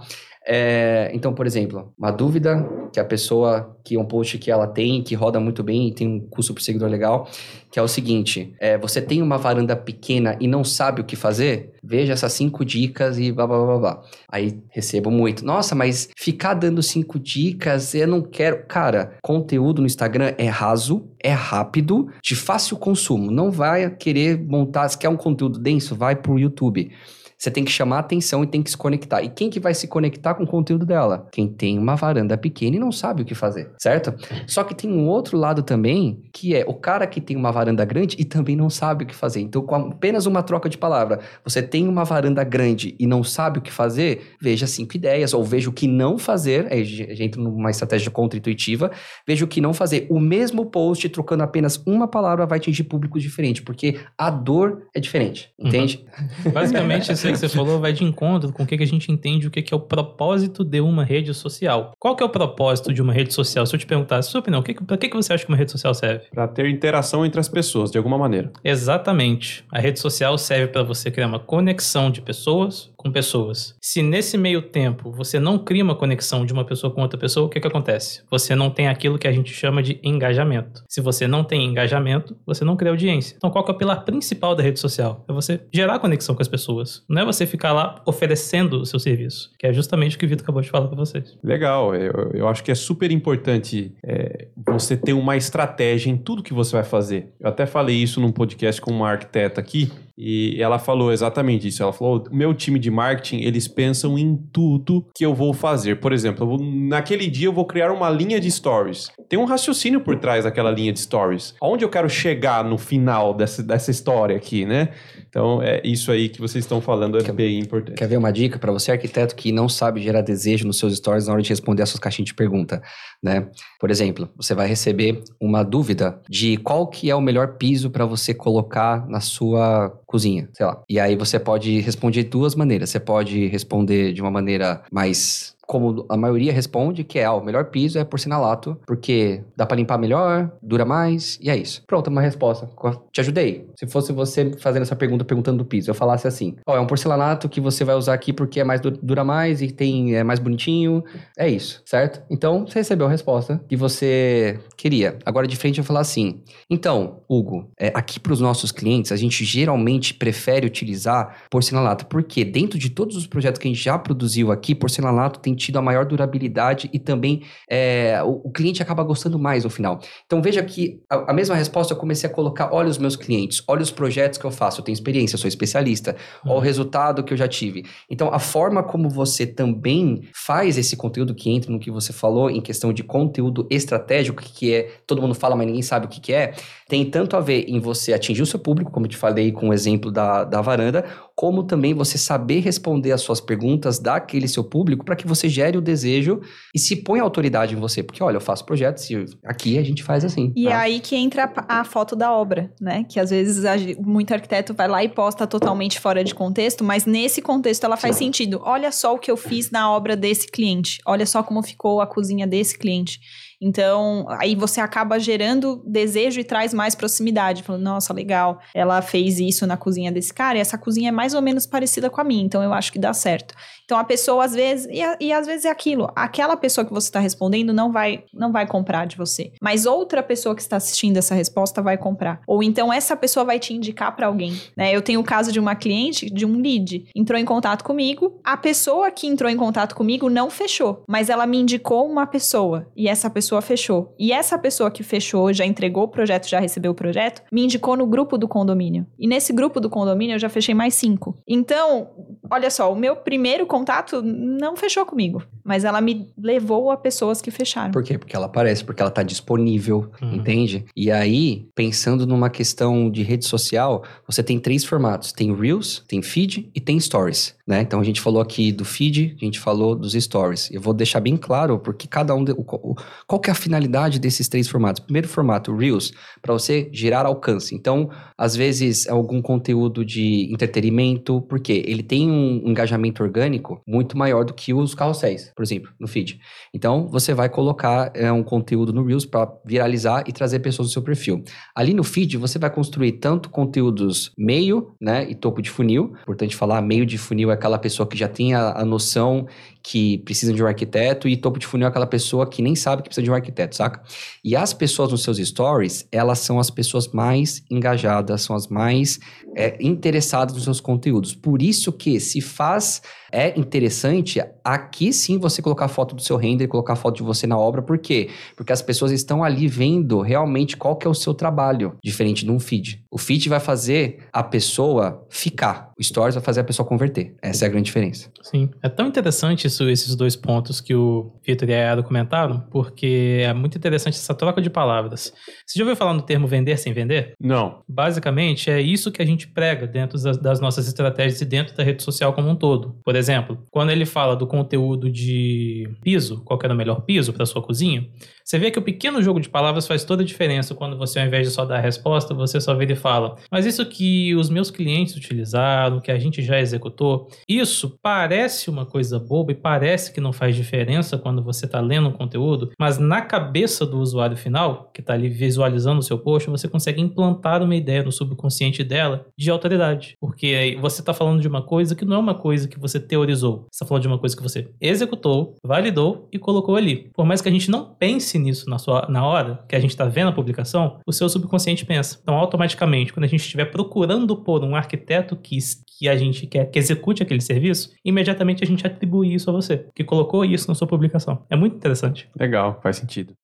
É, então, por exemplo, uma dúvida que a pessoa, que é um post que ela tem, que roda muito bem e tem um custo por seguidor legal, que é o seguinte: é, você tem uma varanda pequena e não sabe o que fazer? Veja essas cinco dicas e blá blá blá blá. Aí recebo muito. Nossa, mas ficar dando cinco dicas, eu não quero. Cara, conteúdo no Instagram é raso, é rápido, de fácil consumo. Não vai querer montar. Se quer um conteúdo denso, vai pro YouTube. Você tem que chamar a atenção e tem que se conectar. E quem que vai se conectar com o conteúdo dela? Quem tem uma varanda pequena e não sabe o que fazer, certo? Só que tem um outro lado também, que é o cara que tem uma varanda grande e também não sabe o que fazer. Então, com apenas uma troca de palavra, você tem uma varanda grande e não sabe o que fazer, veja cinco ideias, ou veja o que não fazer, aí a gente entra numa estratégia contra-intuitiva, veja o que não fazer. O mesmo post, trocando apenas uma palavra, vai atingir públicos diferentes, porque a dor é diferente, Uhum. entende? Basicamente, isso aí que você falou vai de encontro com o que que a gente entende o que que é o propósito de uma rede social. Qual que é o propósito de uma rede social? Se eu te perguntasse, sua opinião, que que- pra que, que você acha que uma rede social serve? Pra ter interação entre as pessoas, de alguma maneira. Exatamente. A rede social serve para você criar uma conexão de pessoas com pessoas. Se nesse meio tempo você não cria uma conexão de uma pessoa com outra pessoa, o que, que acontece? Você não tem aquilo que a gente chama de engajamento. Se você não tem engajamento, você não cria audiência. Então, qual que é o pilar principal da rede social? É você gerar conexão com as pessoas. Não é você ficar lá oferecendo o seu serviço, que é justamente o que o Vitor acabou de falar para vocês. Legal, eu, eu acho que é super importante é, você ter uma estratégia em tudo que você vai fazer. Eu até falei isso num podcast com uma arquiteta aqui, e ela falou exatamente isso. Ela falou: o meu time de marketing, eles pensam em tudo que eu vou fazer. Por exemplo, vou- naquele dia eu vou criar uma linha de stories. Tem um raciocínio por trás daquela linha de stories. Aonde eu quero chegar no final dessa, dessa história aqui, né? Então, é isso aí que vocês estão falando é Quer- bem importante. Quer ver uma dica para você, arquiteto, que não sabe gerar desejo nos seus stories na hora de responder as suas caixinhas de pergunta, né? Por exemplo, você vai receber uma dúvida de qual que é o melhor piso para você colocar na sua cozinha, sei lá. E aí você pode responder de duas maneiras. Você pode responder de uma maneira mais como a maioria responde, que é, ah, o melhor piso é porcelanato, porque dá pra limpar melhor, dura mais, e é isso. Pronto, uma resposta. Te ajudei. Se fosse você fazendo essa pergunta, perguntando do piso, eu falasse assim, ó, é um porcelanato que você vai usar aqui porque é mais du- dura mais e tem é mais bonitinho, é isso, certo? Então, você recebeu a resposta que você queria. Agora, de frente, eu vou falar assim, então, Hugo, é, aqui para os nossos clientes, a gente geralmente prefere utilizar porcelanato, porque dentro de todos os projetos que a gente já produziu aqui, porcelanato tem tido a maior durabilidade e também é, o, o cliente acaba gostando mais no final. Então veja que a, a mesma resposta eu comecei a colocar: olha os meus clientes, olha os projetos que eu faço, eu tenho experiência, eu sou especialista, olha o resultado que eu já tive. Então a forma como você também faz esse conteúdo que entra no que você falou em questão de conteúdo estratégico, que, que é todo mundo fala, mas ninguém sabe o que, que é, tem tanto a ver em você atingir o seu público, como eu te falei com o exemplo da, da varanda, como também você saber responder as suas perguntas daquele seu público para que você gere o desejo e se põe autoridade em você. Porque, olha, eu faço projetos e aqui a gente faz assim. E é tá? aí que entra a, a foto da obra, né? Que às vezes a muito arquiteto vai lá e posta totalmente fora de contexto, mas nesse contexto ela faz sentido. Olha só o que eu fiz na obra desse cliente. Olha só como ficou a cozinha desse cliente. Então, aí você acaba gerando desejo e traz mais proximidade. Falando, nossa, legal, ela fez isso na cozinha desse cara e essa cozinha é mais ou menos parecida com a minha, então eu acho que dá certo. Então a pessoa às vezes, e, e às vezes é aquilo, aquela pessoa que você está respondendo não vai, não vai comprar de você, mas outra pessoa que está assistindo essa resposta vai comprar. Ou então essa pessoa vai te indicar para alguém. Né? Eu tenho o caso de uma cliente, de um lead, entrou em contato comigo, a pessoa que entrou em contato comigo não fechou, mas ela me indicou uma pessoa e essa pessoa fechou. E essa pessoa que fechou, já entregou o projeto, já recebeu o projeto, me indicou no grupo do condomínio. E nesse grupo do condomínio eu já fechei mais cinco. Então, olha só, o meu primeiro contato não fechou comigo, mas ela me levou a pessoas que fecharam. Por quê? Porque ela aparece, porque ela tá disponível, Uhum. entende? E aí, pensando numa questão de rede social, você tem três formatos: tem Reels, tem Feed e tem Stories, né? Então a gente falou aqui do Feed, a gente falou dos Stories. Eu vou deixar bem claro porque cada um. de- o- o- qual que é a finalidade desses três formatos? Primeiro formato, Reels, para você gerar alcance. Então, às vezes, é algum conteúdo de entretenimento, porque ele tem um engajamento orgânico muito maior do que os carrosséis, por exemplo, no feed. Então, você vai colocar é, um conteúdo no Reels para viralizar e trazer pessoas do seu perfil. Ali no feed, você vai construir tanto conteúdos meio, né, e topo de funil. Importante falar, meio de funil é aquela pessoa que já tem a, a noção que precisam de um arquiteto e topo de funil é aquela pessoa que nem sabe que precisa de um arquiteto, saca? E as pessoas nos seus stories, elas são as pessoas mais engajadas, são as mais é, interessadas nos seus conteúdos. Por isso que se faz é interessante aqui sim você colocar foto do seu render, colocar foto de você na obra, por quê? Porque as pessoas estão ali vendo realmente qual que é o seu trabalho, diferente de um feed. O feed vai fazer a pessoa ficar, o stories vai fazer a pessoa converter. Essa é a grande diferença. Sim, é tão interessante isso, esses dois pontos que o Vitor e a Yara comentaram, porque é muito interessante essa troca de palavras. Você já ouviu falar no termo vender sem vender? Não. Basicamente, é isso que a gente prega dentro das, nossas estratégias e dentro da rede social como um todo. Por exemplo, quando ele fala do conteúdo de piso, qual era o melhor piso para sua cozinha, você vê que o pequeno jogo de palavras faz toda a diferença quando você, ao invés de só dar a resposta, você só vira e fala: Mas isso que os meus clientes utilizaram, que a gente já executou, isso parece uma coisa boba e parece que não faz diferença quando você está lendo um conteúdo, mas na cabeça do usuário final, que está ali visualizando o seu post, você consegue implantar uma ideia no subconsciente dela de autoridade. Porque você está falando de uma coisa que não é uma coisa que você teorizou, você está falando de uma coisa que você executou, validou e colocou ali. Por mais que a gente não pense pense nisso na, sua, na hora que a gente está vendo a publicação, o seu subconsciente pensa. Então, automaticamente, quando a gente estiver procurando por um arquiteto que, que a gente quer que execute aquele serviço, imediatamente a gente atribui isso a você, que colocou isso na sua publicação. É muito interessante. Legal, faz sentido.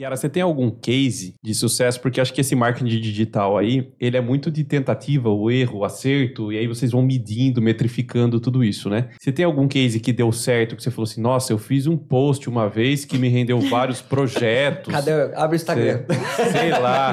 Yara, você tem algum case de sucesso? Porque acho que esse marketing digital aí, ele é muito de tentativa, o erro, o acerto, e aí vocês vão medindo, metrificando tudo isso, né? Você tem algum case que deu certo, que você falou assim, nossa, eu fiz um post uma vez que me rendeu vários projetos. Cadê? Abre o Instagram. Sei, sei lá.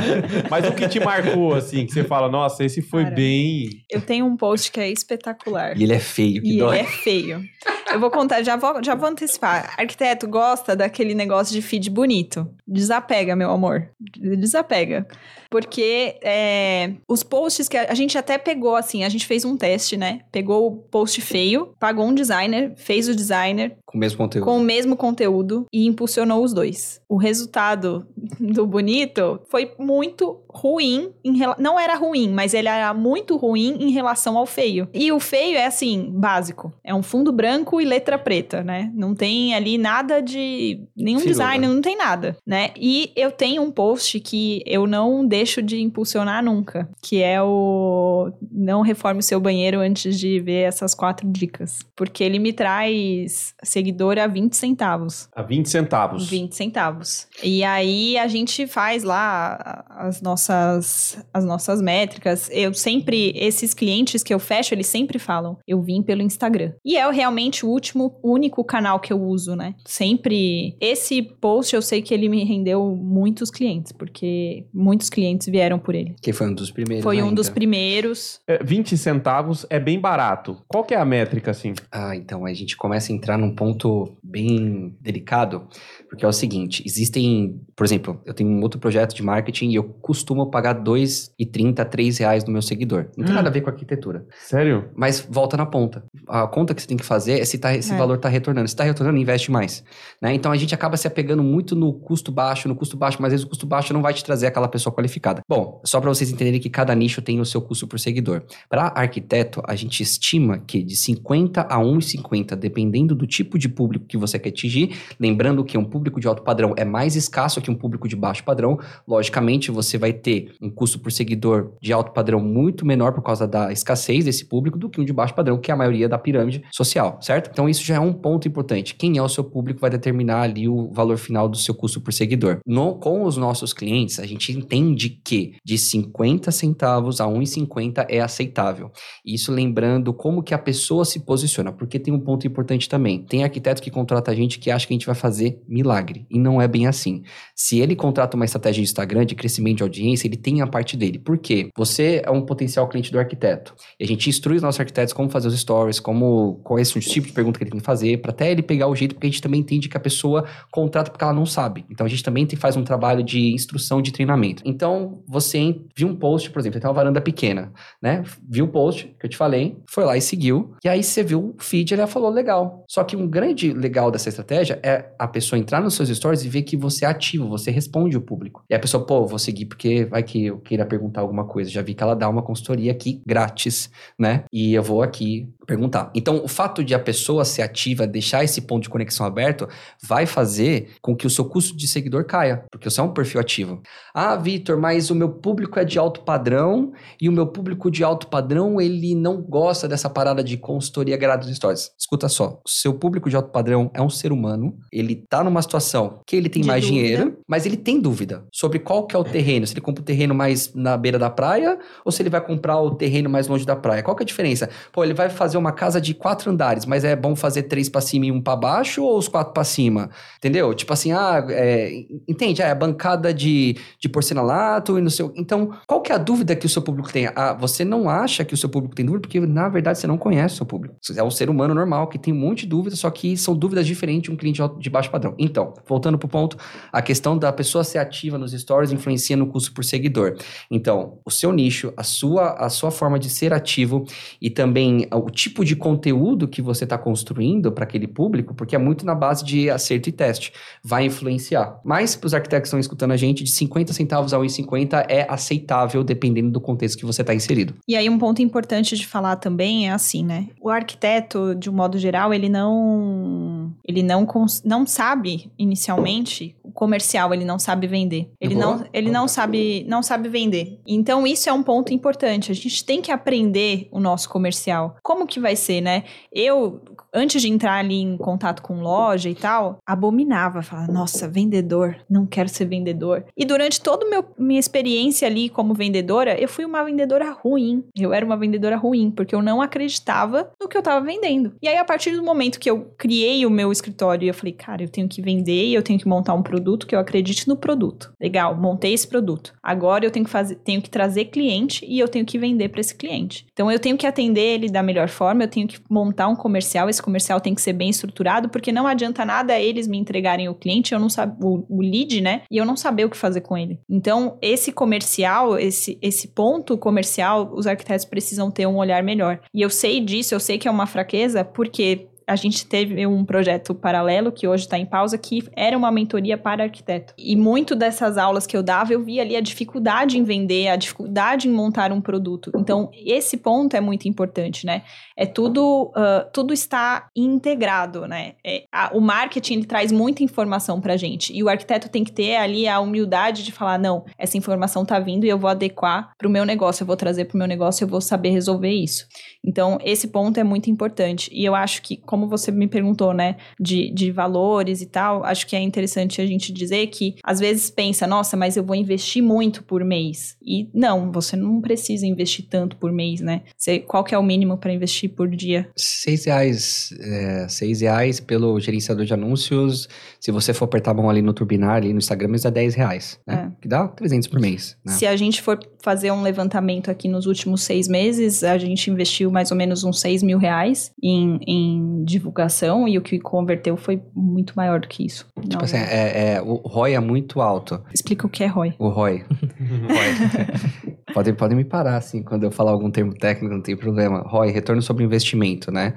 Mas o que te marcou, assim, que você fala, nossa, esse foi Cara, bem... Eu tenho um post que é espetacular. E ele é feio, que E dói. ele é feio. Eu vou contar, já vou, já vou antecipar. Arquiteto gosta daquele negócio de feed bonito. Desapega, meu amor. Desapega. Porque é, os posts que a, a gente até pegou, assim, a gente fez um teste, né? Pegou o post feio, pagou um designer, fez o designer Com o mesmo conteúdo. com o mesmo conteúdo e impulsionou os dois. O resultado do bonito foi muito ruim, em não era ruim, mas ele era muito ruim em relação ao feio. E o feio é assim, básico. É um fundo branco e letra preta, né? Não tem ali nada de nenhum design, não tem nada, né? E eu tenho um post que eu não deixo de impulsionar nunca, que é o não reforme o seu banheiro antes de ver essas quatro dicas, porque ele me traz seguidor a 20 centavos. A 20 centavos. 20 centavos. E aí a gente faz lá as nossas as nossas métricas. Eu sempre esses clientes que eu fecho, eles sempre falam: "Eu vim pelo Instagram". E é realmente o último único canal que eu uso, né? Sempre esse post eu sei que ele me rendeu muitos clientes, porque muitos clientes vieram por ele. Que foi um dos primeiros. Foi um ainda. dos primeiros. É, 20 centavos é bem barato. Qual que é a métrica, assim? Ah, então a gente começa a entrar num ponto bem delicado, porque é o seguinte, existem, por exemplo, eu tenho um outro projeto de marketing e eu costumo pagar R$ 2,30, R$ reais no meu seguidor. Não tem Hum. nada a ver com arquitetura. Sério? Mas volta na ponta. A conta que você tem que fazer é se tá, esse É. valor está retornando. Se está retornando, investe mais. né? Então a gente acaba se apegando muito no custo baixo, no custo baixo, mas às vezes o custo baixo não vai te trazer aquela pessoa qualificada. Bom, só para vocês entenderem que cada nicho tem o seu custo por seguidor. Para arquiteto, a gente estima que de 50 a 1,50, dependendo do tipo de público que você quer atingir, lembrando que um público de alto padrão é mais escasso que um público de baixo padrão, logicamente você vai ter um custo por seguidor de alto padrão muito menor por causa da escassez desse público do que um de baixo padrão, que é a maioria da pirâmide social, certo? Então isso já é um ponto importante. Quem é o seu público vai determinar ali o valor final do seu custo por seguidor. No, com os nossos clientes, a gente entende que de 50 centavos a 1,50 é aceitável. Isso lembrando como que a pessoa se posiciona, porque tem um ponto importante também. Tem arquiteto que contrata a gente que acha que a gente vai fazer milagre, e não é bem assim. Se ele contrata uma estratégia de Instagram de crescimento de audiência, ele tem a parte dele. Por quê? Você é um potencial cliente do arquiteto. E a gente instrui os nossos arquitetos como fazer os stories, como qual é o tipo de pergunta que ele tem que fazer, para até ele pegar o jeito, porque a gente também entende que a pessoa contrata porque ela não sabe. Então a gente também faz um trabalho de instrução de treinamento. Então você viu um post, por exemplo, tem uma varanda pequena, né? Viu o post que eu te falei, foi lá e seguiu. E aí você viu o feed, ele falou legal. Só que um grande legal dessa estratégia é a pessoa entrar nos seus stories e ver que você é ativo, você você responde o público. E a pessoa, pô, vou seguir porque vai que eu queira perguntar alguma coisa. Já vi que ela dá uma consultoria aqui grátis, né? E eu vou aqui perguntar. Então, o fato de a pessoa ser ativa, deixar esse ponto de conexão aberto, vai fazer com que o seu custo de seguidor caia, porque você é um perfil ativo. Ah, Vitor, mas o meu público é de alto padrão e o meu público de alto padrão, ele não gosta dessa parada de consultoria grátis stories. Escuta só, o seu público de alto padrão é um ser humano, ele tá numa situação que ele tem De mais dúvida. dinheiro, mas ele tem dúvida sobre qual que é o terreno, se ele compra o terreno mais na beira da praia ou se ele vai comprar o terreno mais longe da praia. Qual que é a diferença? Pô, ele vai fazer uma casa de quatro andares, mas é bom fazer três pra cima e um pra baixo ou os quatro pra cima? Entendeu? Tipo assim, ah, é, entende? Ah, é bancada de, de porcelanato e no seu. Então, qual que é a dúvida que o seu público tem? Ah, você não acha que o seu público tem dúvida porque, na verdade, você não conhece o seu público. Você é um ser humano normal que tem um monte de dúvidas, só que são dúvidas diferentes de um cliente de baixo padrão. Então, voltando pro ponto, a questão da pessoa ser ativa nos stories influencia no custo por seguidor. Então, o seu nicho, a sua, a sua forma de ser ativo e também o tipo de conteúdo que você está construindo para aquele público, porque é muito na base de acerto e teste, vai influenciar. Mas para os arquitetos que estão escutando a gente, de 50 centavos a 1,50 é aceitável dependendo do contexto que você está inserido. E aí um ponto importante de falar também é assim, né? O arquiteto, de um modo geral, ele não ele não não sabe inicialmente o comercial, ele não sabe vender. Ele Boa. não ele não sabe não sabe vender. Então isso é um ponto importante. A gente tem que aprender o nosso comercial. Como que vai ser, né? Eu antes de entrar ali em contato com loja e tal, abominava, falava, nossa, vendedor, não quero ser vendedor. E durante toda a minha experiência ali como vendedora, eu fui uma vendedora ruim. Eu era uma vendedora ruim, porque eu não acreditava no que eu tava vendendo. E aí, a partir do momento que eu criei o meu escritório, eu falei, cara, eu tenho que vender e eu tenho que montar um produto que eu acredite no produto. Legal, montei esse produto. Agora eu tenho que fazer, tenho que trazer cliente e eu tenho que vender para esse cliente. Então eu tenho que atender ele da melhor forma, eu tenho que montar um comercial, esse comercial tem que ser bem estruturado, porque não adianta nada eles me entregarem o cliente, eu não sabe o, o lead, né? E eu não saber o que fazer com ele. Então, esse comercial, esse, esse ponto comercial, os arquitetos precisam ter um olhar melhor. E eu sei disso, eu sei que é uma fraqueza, porque a gente teve um projeto paralelo que hoje está em pausa, que era uma mentoria para arquiteto. E muito dessas aulas que eu dava, eu via ali a dificuldade em vender, a dificuldade em montar um produto. Então, esse ponto é muito importante, né? É tudo, uh, tudo está integrado, né? É, a, o marketing ele traz muita informação para gente e o arquiteto tem que ter ali a humildade de falar não, essa informação tá vindo e eu vou adequar para o meu negócio, eu vou trazer para o meu negócio, eu vou saber resolver isso. Então esse ponto é muito importante e eu acho que como você me perguntou, né, de, de valores e tal, acho que é interessante a gente dizer que às vezes pensa, nossa, mas eu vou investir muito por mês e não, você não precisa investir tanto por mês, né? Você, qual que é o mínimo para investir por dia? Seis reais, é, seis reais pelo gerenciador de anúncios. Se você for apertar a mão ali no turbinar, ali no Instagram, isso dá 10 reais, né? Que dá 300 por mês, né? Se a gente for fazer um levantamento aqui nos últimos seis meses, a gente investiu mais ou menos uns 6 mil reais em, em divulgação e o que converteu foi muito maior do que isso. Tipo Não, assim, é, é, o ROI é muito alto. Explica o que é ROI. O ROI. ROI. Podem, podem me parar, assim, quando eu falar algum termo técnico, não tem problema. ROI, retorno sobre investimento, né?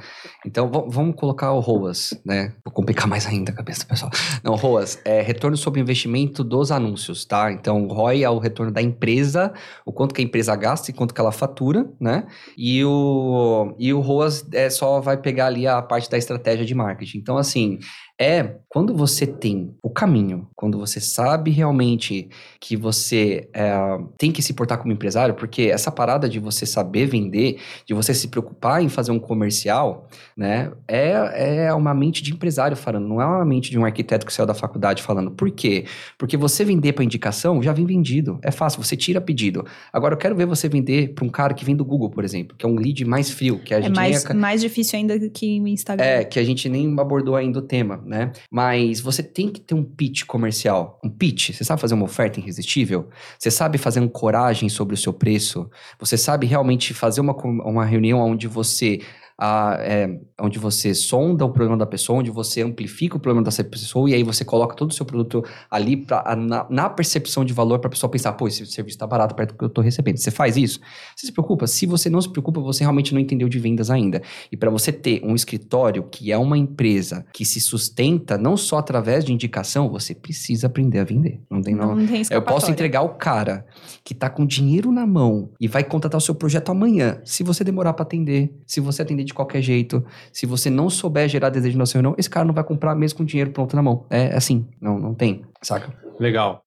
Então, vamos colocar o ROAS, né? Vou complicar mais ainda a cabeça do pessoal. Não, ROAS é retorno sobre investimento dos anúncios, tá? Então, ROI é o retorno da empresa, o quanto que a empresa gasta e quanto que ela fatura, né? E o, e o ROAS é só vai pegar ali a parte da estratégia de marketing. Então, assim, é quando você tem o caminho, quando você sabe realmente que você é, tem que se portar como empresário, porque essa parada de você saber vender, de você se preocupar em fazer um comercial, né, é, é uma mente de empresário falando, não é uma mente de um arquiteto que saiu da faculdade falando. Por quê? Porque você vender para indicação já vem vendido, é fácil, você tira pedido. Agora eu quero ver você vender para um cara que vem do Google, por exemplo, que é um lead mais frio, que a É gente mais, nem mais difícil ainda que o Instagram. é, que a gente nem abordou ainda o tema, né? Mas você tem que ter um pitch comercial. Um pitch. Você sabe fazer uma oferta irresistível? Você sabe fazer ancoragem sobre o seu preço? Você sabe realmente fazer uma, uma reunião onde você a, é, onde você sonda o problema da pessoa, onde você amplifica o problema dessa pessoa e aí você coloca todo o seu produto ali pra, na, na percepção de valor para a pessoa pensar, pô, esse serviço está barato perto do que eu estou recebendo. Você faz isso? Você se preocupa? Se você não se preocupa, você realmente não entendeu de vendas ainda. E para você ter um escritório que é uma empresa que se sustenta não só através de indicação, você precisa aprender a vender. Não tem não. Não tem Eu posso entregar o cara que tá com dinheiro na mão e vai contratar o seu projeto amanhã. Se você demorar para atender, se você atender de qualquer jeito, se você não souber gerar desejo na sua reunião, esse cara não vai comprar mesmo com dinheiro pronto na mão. É assim, não, não tem, saca? Legal.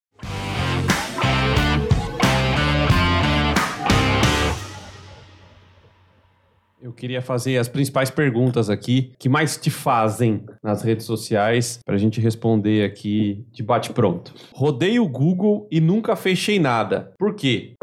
Eu queria fazer as principais perguntas aqui que mais te fazem nas redes sociais para a gente responder aqui de bate-pronto. Rodei o Google e nunca fechei nada. Por quê?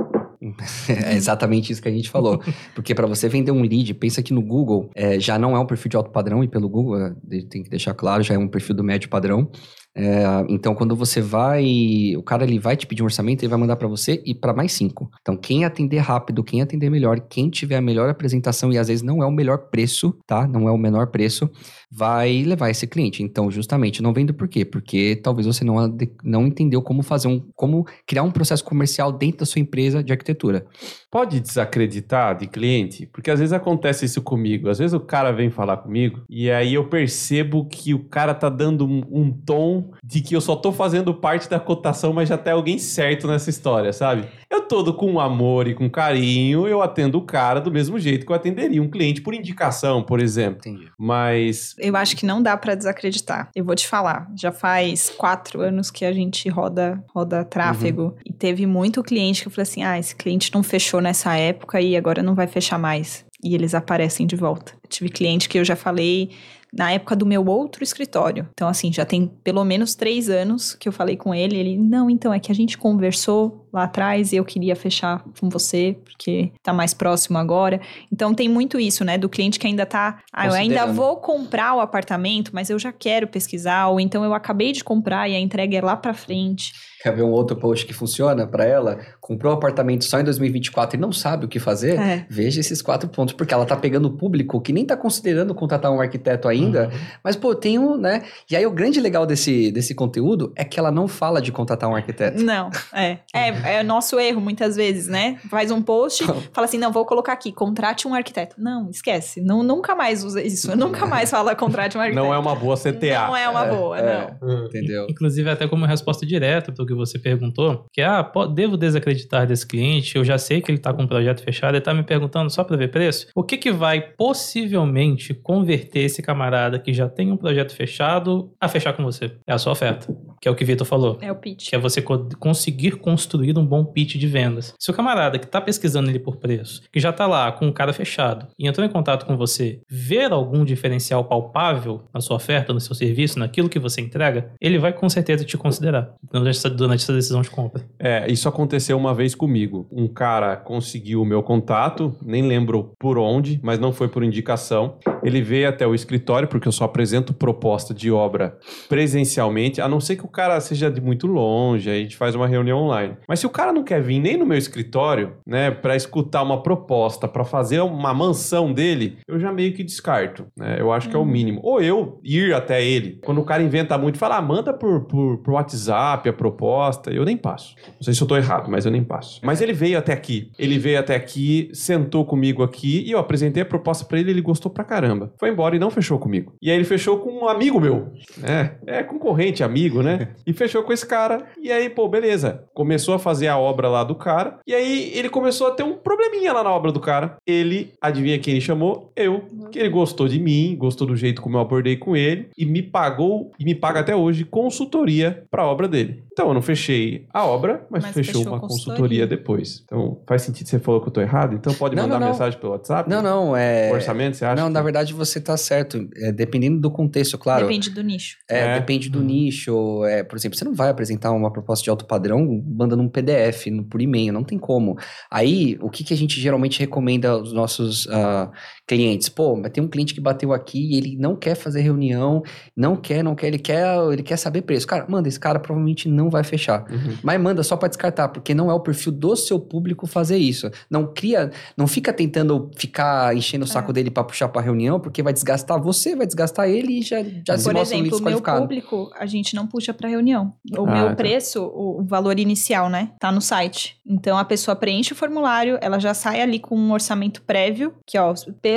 É exatamente isso que a gente falou. Porque para você vender um lead, pensa que no Google é, já não é um perfil de alto padrão, e pelo Google, é, de- tem que deixar claro, já é um perfil do médio padrão. É, então, quando você vai, o cara ele vai te pedir um orçamento, ele vai mandar para você e para mais cinco. Então, quem atender rápido, quem atender melhor, quem tiver a melhor apresentação e às vezes não é o melhor preço, tá? Não é o menor preço, vai levar esse cliente. Então, justamente, não vendo por quê? Porque talvez você não, não entendeu como fazer um, como criar um processo comercial dentro da sua empresa de arquitetura. Pode desacreditar de cliente? Porque às vezes acontece isso comigo. Às vezes o cara vem falar comigo e aí eu percebo que o cara tá dando um, um tom de que eu só tô fazendo parte da cotação, mas já tem alguém certo nessa história, sabe? Eu todo com amor e com carinho, eu atendo o cara do mesmo jeito que eu atenderia um cliente por indicação, por exemplo. Entendi. Mas Eu acho que não dá pra desacreditar. Eu vou te falar. Já faz quatro anos que a gente roda, roda tráfego. E teve muito cliente que eu falei assim: ah, esse cliente não fechou nessa época e agora não vai fechar mais. E eles aparecem de volta. Eu tive cliente que eu já falei na época do meu outro escritório. Então, assim, já tem pelo menos três anos que eu falei com ele. Ele, não, então, é que a gente conversou lá atrás e eu queria fechar com você, porque tá mais próximo agora. Então, tem muito isso, né? Do cliente que ainda tá. Ah, eu ainda vou comprar o apartamento, mas eu já quero pesquisar. Ou então eu acabei de comprar e a entrega é lá pra frente. Quer ver um outro post que funciona para ela? Comprou um apartamento só em 2024 e não sabe o que fazer? É. Veja esses quatro pontos, porque ela tá pegando o público que nem tá considerando contratar um arquiteto ainda, mas pô, tem um, né? E aí o grande legal desse, desse conteúdo é que ela não fala de contratar um arquiteto. Não, é. É, é nosso erro muitas vezes, né? Faz um post, fala assim: não, vou colocar aqui, contrate um arquiteto. Não, esquece. Não, nunca mais usa isso. Nunca mais fala contrate um arquiteto. não é uma boa CTA. Não é uma boa, é. não. Entendeu? Inclusive, até como resposta direta para o que você perguntou, que ah, devo desacreditar desse cliente, eu já sei que ele está com um projeto fechado, ele está me perguntando só para ver preço. O que, que vai possivelmente converter esse camarada que já tem um projeto fechado a fechar com você? É a sua oferta, que é o que o Vitor falou. É o pitch. Que é você co- conseguir construir um bom pitch de vendas. Se o camarada que está pesquisando ele por preço, que já está lá com o cara fechado e entrou em contato com você, ver algum diferencial palpável na sua oferta, no seu serviço, naquilo que você entrega, ele vai com certeza te considerar durante essa, decisão de compra. É, isso aconteceu uma vez comigo. Um cara conseguiu o meu contato, nem lembro por onde, mas não foi por indicação. Ele veio até o escritório, porque eu só apresento proposta de obra presencialmente, a não ser que o cara seja de muito longe, aí a gente faz uma reunião online. Mas se o cara não quer vir nem no meu escritório, né, para escutar uma proposta, para fazer uma mansão dele, eu já meio que descarto, né? Eu acho que é o mínimo. Ou eu ir até ele. Quando o cara inventa muito, fala, ah, manda por, por, por WhatsApp a proposta, eu nem passo. Não sei se eu tô errado, mas eu nem passo. Mas ele veio até aqui. Ele veio até aqui, sentou comigo aqui e eu apresentei a proposta pra ele, ele gostou pra caramba. Foi embora e não fechou comigo. E aí ele fechou com um amigo meu. É, é concorrente, amigo, né? E fechou com esse cara. E aí, pô, beleza. Começou a fazer a obra lá do cara. E aí ele começou a ter um probleminha lá na obra do cara. Ele, adivinha quem ele chamou? Eu. Que ele gostou de mim, gostou do jeito como eu abordei com ele e me pagou e me paga até hoje consultoria pra obra dele. Então eu não fechei a obra, mas, Mas fechou fechou uma a consultoria. consultoria. depois. Então faz sentido você falou que eu tô errado? Então pode Não, mandar não, não. mensagem pelo WhatsApp? Não, não, é. Orçamento, você acha? Não, que- na verdade você tá certo. É, dependendo do contexto, claro. Depende do nicho. É, É. depende do nicho. é, por exemplo, você não vai apresentar uma proposta de alto padrão mandando um PDF no- por e-mail, não tem como. Aí, o que, que a gente geralmente recomenda aos nossos ah, clientes? Pô, mas tem um cliente que bateu aqui e ele não quer fazer reunião, não quer, não quer, ele quer, ele quer saber preço. Cara, manda, esse cara provavelmente não vai fechar. Uhum. Mas manda só pra descartar, porque não é o perfil do seu público fazer isso. Não cria, não fica tentando ficar enchendo o saco dele pra puxar pra reunião, porque vai desgastar você, vai desgastar ele e já, já se Por mostra um exemplo, lead o meu desqualificado. público, a gente não puxa para reunião. O Ah, meu tá. preço, o, o valor inicial, né, tá no site. Então a pessoa preenche o formulário, ela já sai ali com um orçamento prévio, que ó,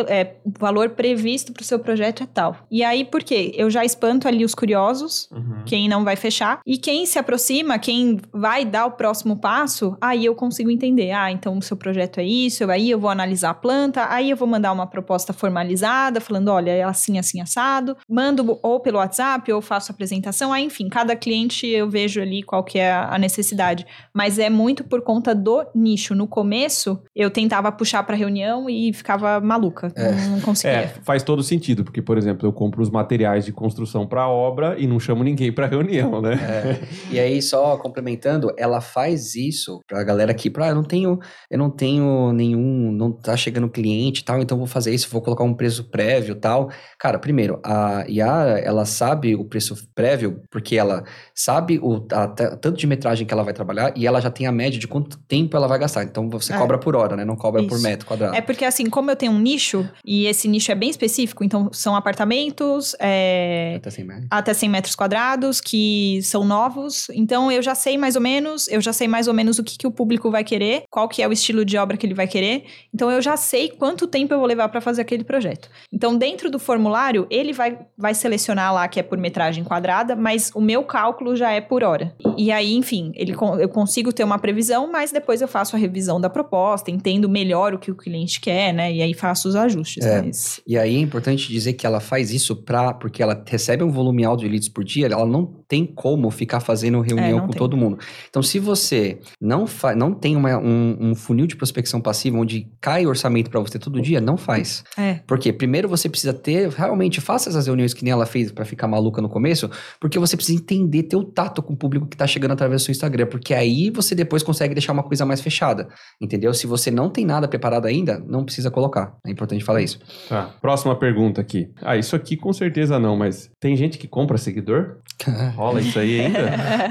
é, o valor previsto pro seu projeto é tal. E aí por quê? Eu já espanto ali os curiosos, Uhum. quem não vai fechar. E quem se aproxima, quem vai dar o próximo passo, aí eu consigo entender. Ah, então o seu projeto é isso, aí eu vou analisar a planta, aí eu vou mandar uma proposta formalizada, falando, olha, é assim, assim, assado. Mando ou pelo WhatsApp, ou faço apresentação. Aí, enfim, cada cliente eu vejo ali qual que é a necessidade. Mas é muito por conta do nicho. No começo, eu tentava puxar para reunião e ficava maluca. Não conseguia. É, faz todo sentido, porque, por exemplo, eu compro os materiais de construção para obra e não chamo ninguém para reunião, né? É. E aí, só complementando, ela faz isso pra galera aqui, pra, ah, eu não tenho, eu não tenho nenhum, não tá chegando cliente e tal, então vou fazer isso, vou colocar um preço prévio e tal. Cara, primeiro, a IA, ela sabe o preço prévio, porque ela sabe o a- tanto de metragem que ela vai trabalhar e ela já tem a média de quanto tempo ela vai gastar. Então, você É. cobra por hora, né? Não cobra por Isso. metro quadrado. É porque, assim, como eu tenho um nicho, e esse nicho é bem específico, então são apartamentos, é, Até 100 metros. até 100 metros quadrados, que são novos. Então, eu já sei mais ou menos, eu já sei mais ou menos o que, que o público vai querer, qual que é o estilo de obra que ele vai querer. Então, eu já sei quanto tempo eu vou levar para fazer aquele projeto. Então, dentro do formulário, ele vai, vai selecionar lá que é por metragem quadrada, mas o meu cálculo já é por hora. E aí, enfim, ele, eu consigo ter uma previsão, mas depois eu faço a revisão da proposta, entendo melhor o que o cliente quer, né? E aí faço os ajustes. É. Mas... E aí é importante dizer que ela faz isso pra, porque ela recebe um volume alto de leads por dia, ela não tem como ficar fazendo reunião não com tem. todo mundo. Então, se você não, fa não tem uma- um, um funil de prospecção passiva onde cai orçamento pra você todo dia, não faz. É. Porque primeiro você precisa ter, realmente, faça essas reuniões que nem ela fez pra ficar maluca no começo, porque você precisa entender, ter o tato com o público que tá chegando através do seu Instagram, porque aí você depois consegue deixar uma coisa mais fechada, entendeu? Se você não tem nada preparado ainda, não precisa colocar. É importante falar isso. Tá. Próxima pergunta aqui. Ah, isso aqui com certeza não, mas tem gente que compra seguidor? Rola isso aí ainda?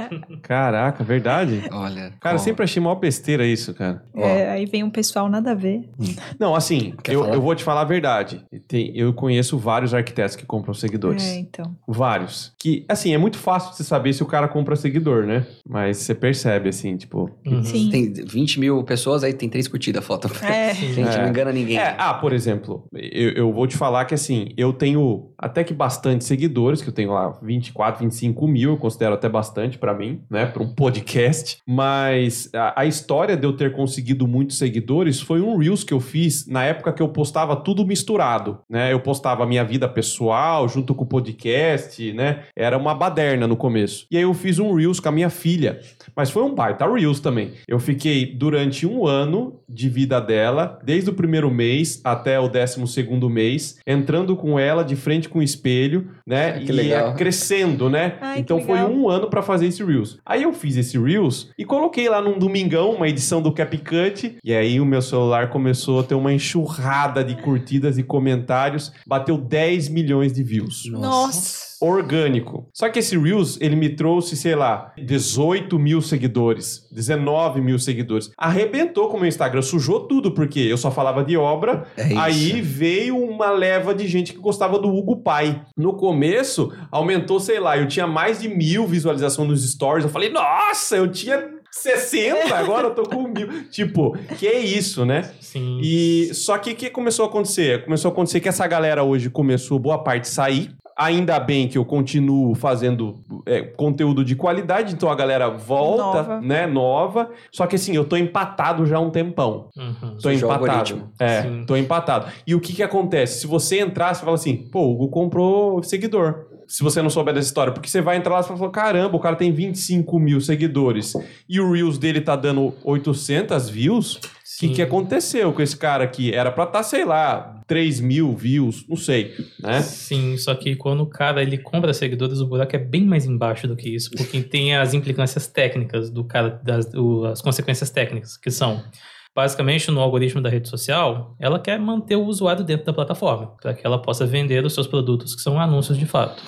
Caraca, verdade? Olha. Cara, ó, sempre achei mó besteira isso, cara. Ó. É, aí vem um pessoal nada a ver. Não, assim, eu, eu vou te falar a verdade. Tem- eu conheço vários arquitetos que compram seguidores. É, então. Vários. Que, assim, é muito fácil você saber se o cara compra seguidor, né? Mas você percebe, assim, tipo. Uhum. Sim. Tem 20 mil pessoas, aí tem três curtidas a foto. É. Gente, É. não engana ninguém. É, ah, por exemplo, eu, eu vou te falar que assim, eu tenho até que bastante seguidores, que eu tenho lá 24, 25 mil, eu considero até bastante pra mim, né, pra um podcast. Mas a, a história de eu ter conseguido muitos seguidores foi um Reels que eu fiz na época que eu postava tudo misturado, né? Eu postava a minha vida pessoal junto com o podcast, né? Era uma baderna no começo. E aí eu fiz um Reels com a minha filha. Mas foi um baita Reels também. Eu fiquei durante um ano de vida dela, desde o primeiro mês até o décimo segundo mês, entrando com ela de frente com o espelho, né? Que e legal. crescendo, né? Ai, então foi legal. um ano pra fazer esse Reels. Aí eu fiz esse Reels e coloquei lá num domingão uma edição do CapCut. E aí o meu celular começou a ter uma enxurrada de curtidas e comentários. Bateu 10 milhões de views Nossa. Orgânico. Só que esse Reels, ele me trouxe, sei lá, 18 mil seguidores, 19 mil seguidores. Arrebentou com o meu Instagram, sujou tudo, porque eu só falava de obra. É isso. Aí veio uma leva de gente que gostava do Hugo Pai. No começo, aumentou, sei lá, eu tinha mais de mil visualizações nos stories. Eu falei, nossa, eu tinha 60, agora eu tô com mil. Tipo, que é isso, né? Sim. E só que o que começou a acontecer? Começou a acontecer que essa galera hoje começou boa parte sair. Ainda bem que eu continuo fazendo é, conteúdo de qualidade, então a galera volta, Nova. né, nova. Só que assim, eu tô empatado já há um tempão. Uhum. Tô empatado. É, Sim. tô empatado. E o que que acontece? Se você entrar, você fala assim, pô, o Hugo comprou seguidor. Se você não souber dessa história, porque você vai entrar lá e fala, caramba, o cara tem 25 mil seguidores e o Reels dele tá dando 800 views. O que, que aconteceu com esse cara aqui? Era pra estar, sei lá, 3 mil views, não sei, né? Sim, só que quando o cara ele compra seguidores, o buraco é bem mais embaixo do que isso, porque tem as implicâncias técnicas do cara, das, o- as consequências técnicas, que são basicamente no algoritmo da rede social, ela quer manter o usuário dentro da plataforma, para que ela possa vender os seus produtos, que são anúncios de fato.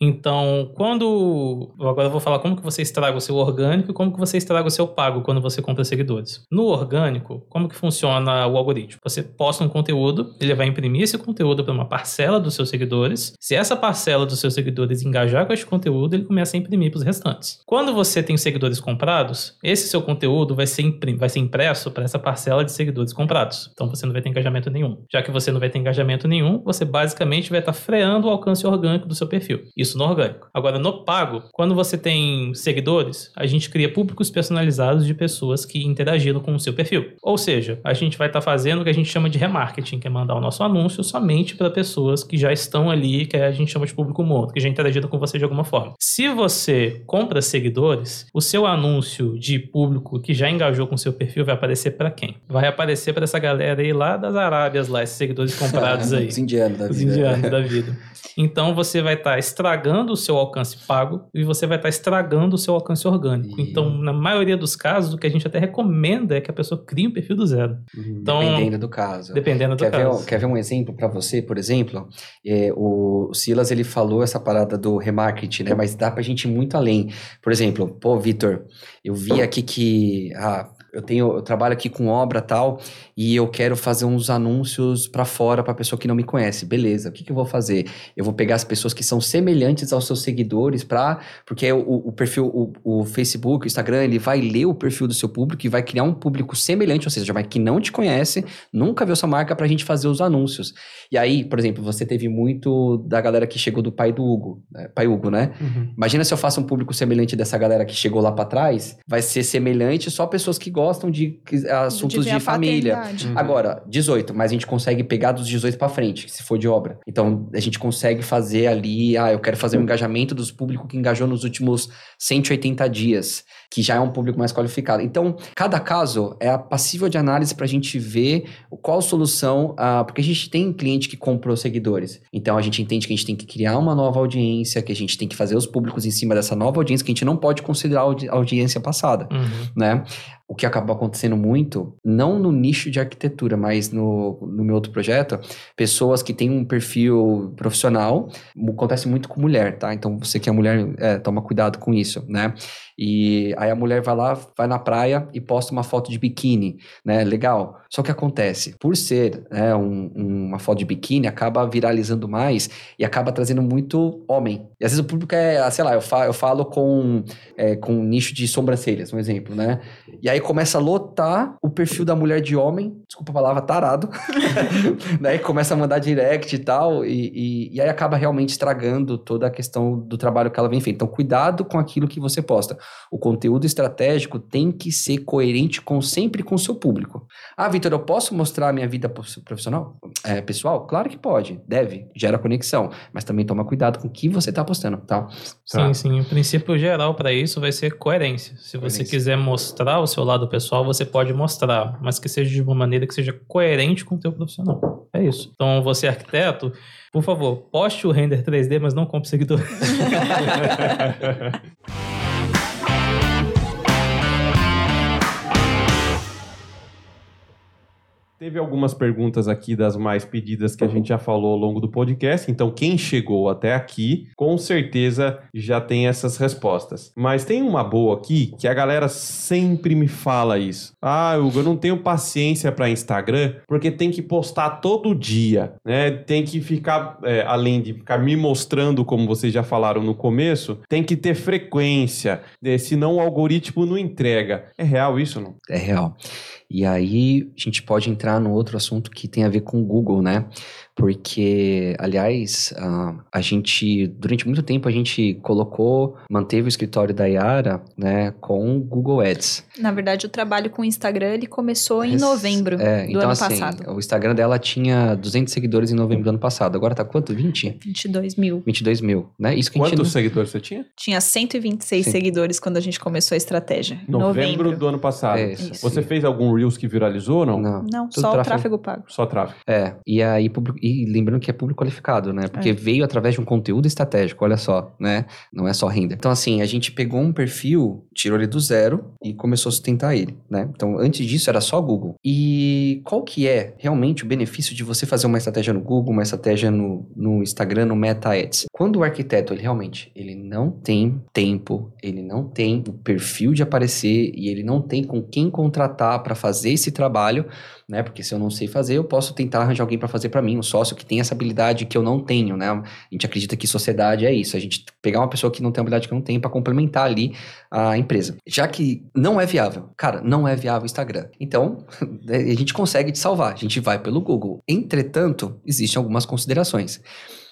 Então, quando. Agora eu vou falar como que você estraga o seu orgânico e como que você estraga o seu pago quando você compra seguidores. No orgânico, como que funciona o algoritmo? Você posta um conteúdo, ele vai imprimir esse conteúdo para uma parcela dos seus seguidores. Se essa parcela dos seus seguidores engajar com este conteúdo, ele começa a imprimir para os restantes. Quando você tem seguidores comprados, esse seu conteúdo vai ser, imprim- vai ser impresso para essa parcela de seguidores comprados. Então você não vai ter engajamento nenhum. Já que você não vai ter engajamento nenhum, você basicamente vai estar freando o alcance orgânico do seu perfil. Isso no orgânico. Agora, no pago, quando você tem seguidores, a gente cria públicos personalizados de pessoas que interagiram com o seu perfil. Ou seja, a gente vai estar fazendo o que a gente chama de remarketing, que é mandar o nosso anúncio somente para pessoas que já estão ali, que a gente chama de público morto, que já interagiram com você de alguma forma. Se você compra seguidores, o seu anúncio de público que já engajou com o seu perfil vai aparecer para quem? Vai aparecer para essa galera aí lá das Arábias, lá, esses seguidores comprados aí. Os indianos da Os vida. indianos da vida. Então você vai estar estragando o seu alcance pago e você vai estar estragando o seu alcance orgânico. E- Então, na maioria dos casos, o que a gente até recomenda é que a pessoa crie um perfil do zero. Então, Dependendo do caso. dependendo do Quer ver, caso. quer ver um exemplo para você, por exemplo? É, o Silas ele falou essa parada do remarketing, né? Mas dá pra gente ir muito além. Por exemplo, pô, Vitor, eu vi aqui que ah, eu tenho, eu trabalho aqui com obra tal e eu quero fazer uns anúncios para fora para pessoa que não me conhece. Beleza? O que, que eu vou fazer? Eu vou pegar as pessoas que são semelhantes aos seus seguidores para, porque o, o perfil, o, o Facebook, o Instagram, ele vai ler o perfil do seu público e vai criar um público semelhante, ou seja, vai que não te conhece, nunca viu sua marca pra gente fazer os anúncios. E aí, por exemplo, você teve muito da galera que chegou do pai do Hugo, né? pai Hugo, né? Uhum. Imagina se eu faço um público semelhante dessa galera que chegou lá pra trás, vai ser semelhante só pessoas que gostam de que- assuntos de, a família. Uhum. Agora, 18, mas a gente consegue pegar dos 18 pra frente, se for de obra. Então, a gente consegue fazer ali, ah, eu quero fazer um engajamento dos públicos que engajou nos últimos 180 dias, que já é um público mais qualificado. Então, cada caso é passível de análise pra gente ver qual solução, ah, porque a gente tem cliente que comprou seguidores. Então, a gente entende que a gente tem que criar uma nova audiência, que a gente tem que fazer os públicos em cima dessa nova audiência, que a gente não pode considerar a audi- a audiência passada Uhum. né? O que acabou acontecendo muito, não no nicho de arquitetura, mas no, no meu outro projeto, pessoas que têm um perfil profissional, acontece muito com mulher, tá? Então você que é mulher, é, toma cuidado com isso, né? E aí a mulher vai lá, vai na praia e posta uma foto de biquíni, né? Legal. Só que acontece, por ser né, um- uma foto de biquíni, acaba viralizando mais e acaba trazendo muito homem. E às vezes o público é, sei lá, eu, fa eu falo com, é, com um nicho de sobrancelhas, um exemplo, né? E aí começa a lotar o perfil da mulher de homem, desculpa a palavra, tarado. Daí começa a mandar direct e tal, e, e, e aí acaba realmente estragando toda a questão do trabalho que ela vem feito. Então, cuidado com aquilo que você posta. O conteúdo estratégico tem que ser coerente com sempre com o seu público. Ah, Vitor, eu posso mostrar a minha vida prof- profissional? É, pessoal? Claro que pode, deve, gera conexão, mas também toma cuidado com o que você está postando, tá? Sim, sim. O princípio geral para isso vai ser coerência. Se você Coerência. quiser mostrar o seu lado pessoal, você pode mostrar, mas que seja de uma maneira que seja coerente com o teu profissional. É isso. Então, você arquiteto, por favor, poste o render 3D, mas não compre seguidores. Teve algumas perguntas aqui das mais pedidas que a gente já falou ao longo do podcast. Então, quem chegou até aqui, com certeza já tem essas respostas. Mas tem uma boa aqui que a galera sempre me fala isso. Ah, Hugo, eu não tenho paciência para Instagram porque tem que postar todo dia, né? Tem que ficar, é, além de ficar me mostrando, como vocês já falaram no começo, tem que ter frequência, né? senão o algoritmo não entrega. É real isso, não? É real. E aí a gente pode entrar no outro assunto que tem a ver com o Google, né? Porque, aliás, uh, a gente, durante muito tempo, a gente colocou, manteve o escritório da Yara, né, com Google Ads. Na verdade, o trabalho com o Instagram, ele começou em novembro é, do então, ano assim, passado. O Instagram dela tinha 200 seguidores em novembro do ano passado. Agora tá quanto? 20? 22 mil. 22 mil, né? Isso que a gente Quantos não- seguidores você tinha? Tinha 126 Sim. seguidores quando a gente começou a estratégia. em Novembro, novembro. do ano passado. É, isso, Você fez algum Reels que viralizou ou não? Não. Não, só o tráfego. tráfego pago. Só tráfego. É, e aí, publi- e lembrando que é público qualificado, né? Porque É. veio através de um conteúdo estratégico, olha só, né? Não é só renda. Então, assim, a gente pegou um perfil, tirou ele do zero e começou a sustentar ele, né? Então, antes disso era só Google. E qual que é realmente o benefício de você fazer uma estratégia no Google, uma estratégia no, no Instagram, no Meta Ads? Quando o arquiteto, ele realmente, ele não tem tempo, ele não tem o perfil de aparecer e ele não tem com quem contratar para fazer esse trabalho, né? Porque se eu não sei fazer, eu posso tentar arranjar alguém para fazer para mim, um sócio que tem essa habilidade que eu não tenho, né? A gente acredita que sociedade é isso, a gente pegar uma pessoa que não tem a habilidade que eu não tenho para complementar ali a empresa. Já que não é viável, cara, não é viável o Instagram. Então, a gente consegue te salvar, a gente vai pelo Google. Entretanto, existem algumas considerações.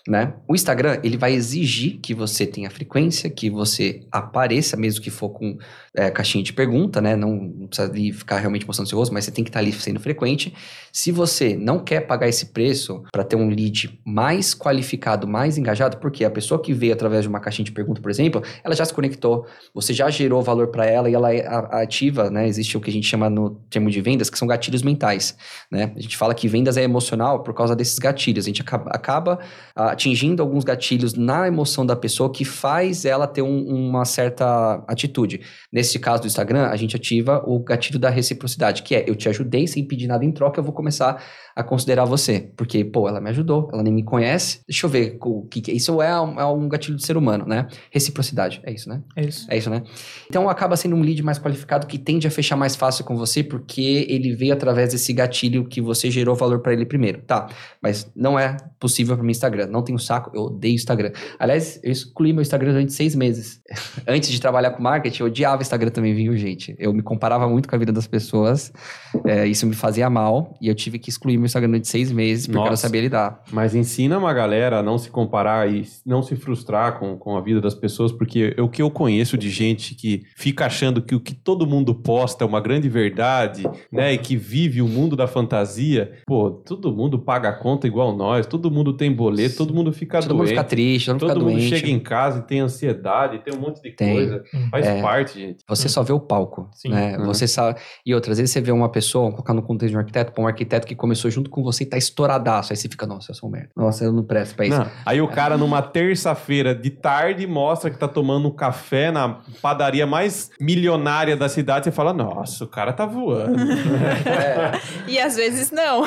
Né? O Instagram ele vai exigir que você tenha frequência, que você apareça, mesmo que for com é, caixinha de pergunta, né? Não, não precisa ali ficar realmente mostrando seu rosto, mas você tem que estar ali sendo frequente. Se você não quer pagar esse preço para ter um lead mais qualificado, mais engajado, porque a pessoa que veio através de uma caixinha de pergunta, por exemplo, ela já se conectou, você já gerou valor para ela e ela é ativa, né? Existe o que a gente chama no termo de vendas, que são gatilhos mentais, né? A gente fala que vendas é emocional por causa desses gatilhos. A gente acaba, atingindo alguns gatilhos na emoção da pessoa que faz ela ter um- uma certa atitude. Nesse caso do Instagram, a gente ativa o gatilho da reciprocidade, que é eu te ajudei sem pedir nada em troca, eu vou começar a considerar você. Porque, pô, ela me ajudou, ela nem me conhece. Deixa eu ver o que, que é. Isso é um, é um gatilho do ser humano, né? Reciprocidade, é isso, né? É isso. É isso, né? Então acaba sendo um lead mais qualificado que tende a fechar mais fácil com você, porque ele veio através desse gatilho que você gerou valor para ele primeiro. Tá, mas não é possível para mim Instagram. Não tenho saco, eu odeio Instagram. Aliás, eu excluí meu Instagram durante seis meses. Antes de trabalhar com marketing, eu odiava Instagram também, viu, gente? Eu me comparava muito com a vida das pessoas. é, isso me fazia mal. E eu tive que excluir meu Instagram durante seis meses, porque eu Nossa. sabia lidar. Mas ensina uma galera a não se comparar e não se frustrar com, com a vida das pessoas, porque o que eu conheço de gente que fica achando que o que todo mundo posta é uma grande verdade, né? E que vive o mundo da fantasia. Pô, todo mundo paga a conta igual nós, todo mundo tem boleto, todo mundo fica todo mundo doente. fica triste, todo mundo Todo fica mundo doente. chega em casa e tem ansiedade, tem um monte de Tem. coisa. Faz É. parte, gente. Você só vê o palco, Sim. né? Uhum. Você sabe... E outras vezes você vê uma pessoa, colocar no contexto de um arquiteto, um arquiteto que começou junto com você e tá estouradaço. Aí você fica, nossa, eu sou um merda. Nossa, eu não presto pra isso. Não, Aí o cara, numa terça-feira de tarde, mostra que tá tomando um café na padaria mais milionária da cidade. Você fala, nossa, o cara tá voando. É, E às vezes não.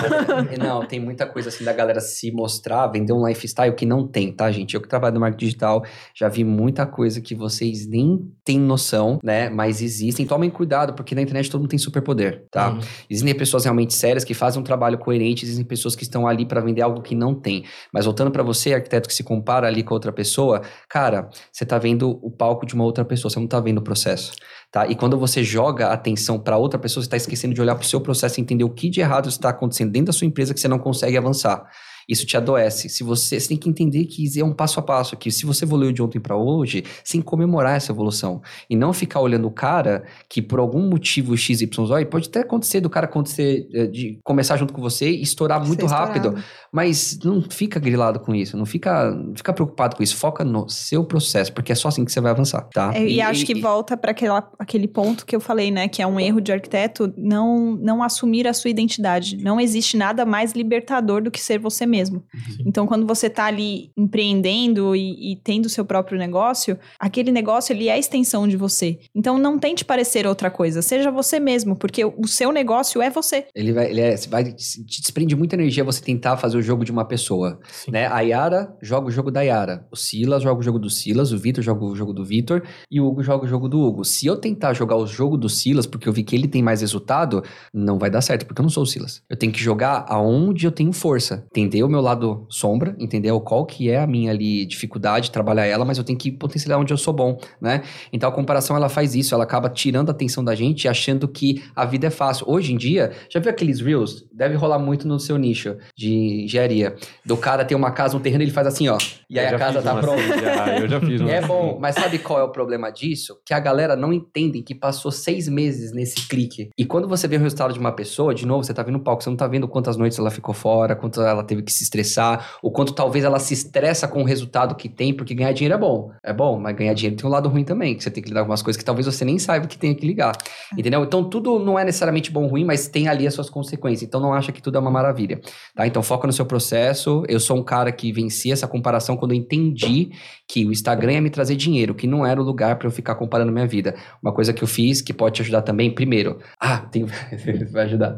não, tem muita coisa assim da galera se mostrar, vender um lifestyle que não tem, tá, gente? Eu que trabalho no marketing digital, já vi muita coisa que vocês nem têm noção, né? Mas existem. Tomem cuidado, porque na internet todo mundo tem superpoder, tá? Uhum. Existem pessoas realmente sérias que fazem um trabalho coerente, existem pessoas que estão ali para vender algo que não tem. Mas voltando para você, arquiteto que se compara ali com outra pessoa, cara, você tá vendo o palco de uma outra pessoa, você não tá vendo o processo, tá? E quando você joga atenção para outra pessoa, você tá esquecendo de olhar pro seu processo e entender o que de errado está acontecendo dentro da sua empresa que você não consegue avançar. Isso te adoece. Se você, você tem que entender que é um passo a passo, que se você evoluiu de ontem para hoje, sem comemorar essa evolução e não ficar olhando o cara que por algum motivo XYZ, pode até acontecer do cara acontecer eh, de começar junto com você e estourar muito rápido, estourado. mas não fica grilado com isso, não fica, não fica preocupado com isso, foca no seu processo, porque é só assim que você vai avançar, tá? É, e, acho que volta para aquele ponto que eu falei, né? Que é um erro de arquiteto não, não assumir a sua identidade. Não existe nada mais libertador do que ser você mesmo. Então, quando você tá ali empreendendo e, e tendo o seu próprio negócio, aquele negócio ele é a extensão de você. Então, não tente parecer outra coisa. Seja você mesmo, porque o seu negócio é você. Ele vai, ele é, você vai, te desprende muita energia você tentar fazer o jogo de uma pessoa. Sim. Né? A Yara joga o jogo da Yara. O Silas joga o jogo do Silas. O Vitor joga o jogo do Vitor. E o Hugo joga o jogo do Hugo. Se eu tentar jogar o jogo do Silas, porque eu vi que ele tem mais resultado, não vai dar certo, porque eu não sou o Silas. Eu tenho que jogar aonde eu tenho força. Entendeu? Entender o meu lado sombra, entender qual que é a minha ali dificuldade, trabalhar ela, mas eu tenho que potencializar onde eu sou bom, né? Então a comparação ela faz isso, ela acaba tirando a atenção da gente, achando que a vida é fácil. Hoje em dia, já viu aqueles reels? Deve rolar muito no seu nicho de engenharia. Do cara ter uma casa, um terreno, ele faz assim, ó, e aí a casa tá pronta. assim, já, eu já fiz É assim. bom, mas sabe qual é o problema disso? Que a galera não entende que passou seis meses nesse clique. E quando você vê o resultado de uma pessoa, de novo, você tá vendo o palco, você não tá vendo quantas noites ela ficou fora, quanto ela teve que se estressar, o quanto talvez ela se estressa com o resultado que tem, porque ganhar dinheiro é bom. É bom, mas ganhar dinheiro tem um lado ruim também, que você tem que lidar com umas coisas que talvez você nem saiba que tem que ligar. Entendeu? Então tudo não é necessariamente bom ou ruim, mas tem ali as suas consequências. Então não acha que tudo é uma maravilha. Tá? Então foca no seu processo. Eu sou um cara que venci essa comparação quando eu entendi que o Instagram ia me trazer dinheiro, que não era o lugar para eu ficar comparando minha vida. Uma coisa que eu fiz que pode te ajudar também, primeiro. Ah, tem vai ajudar.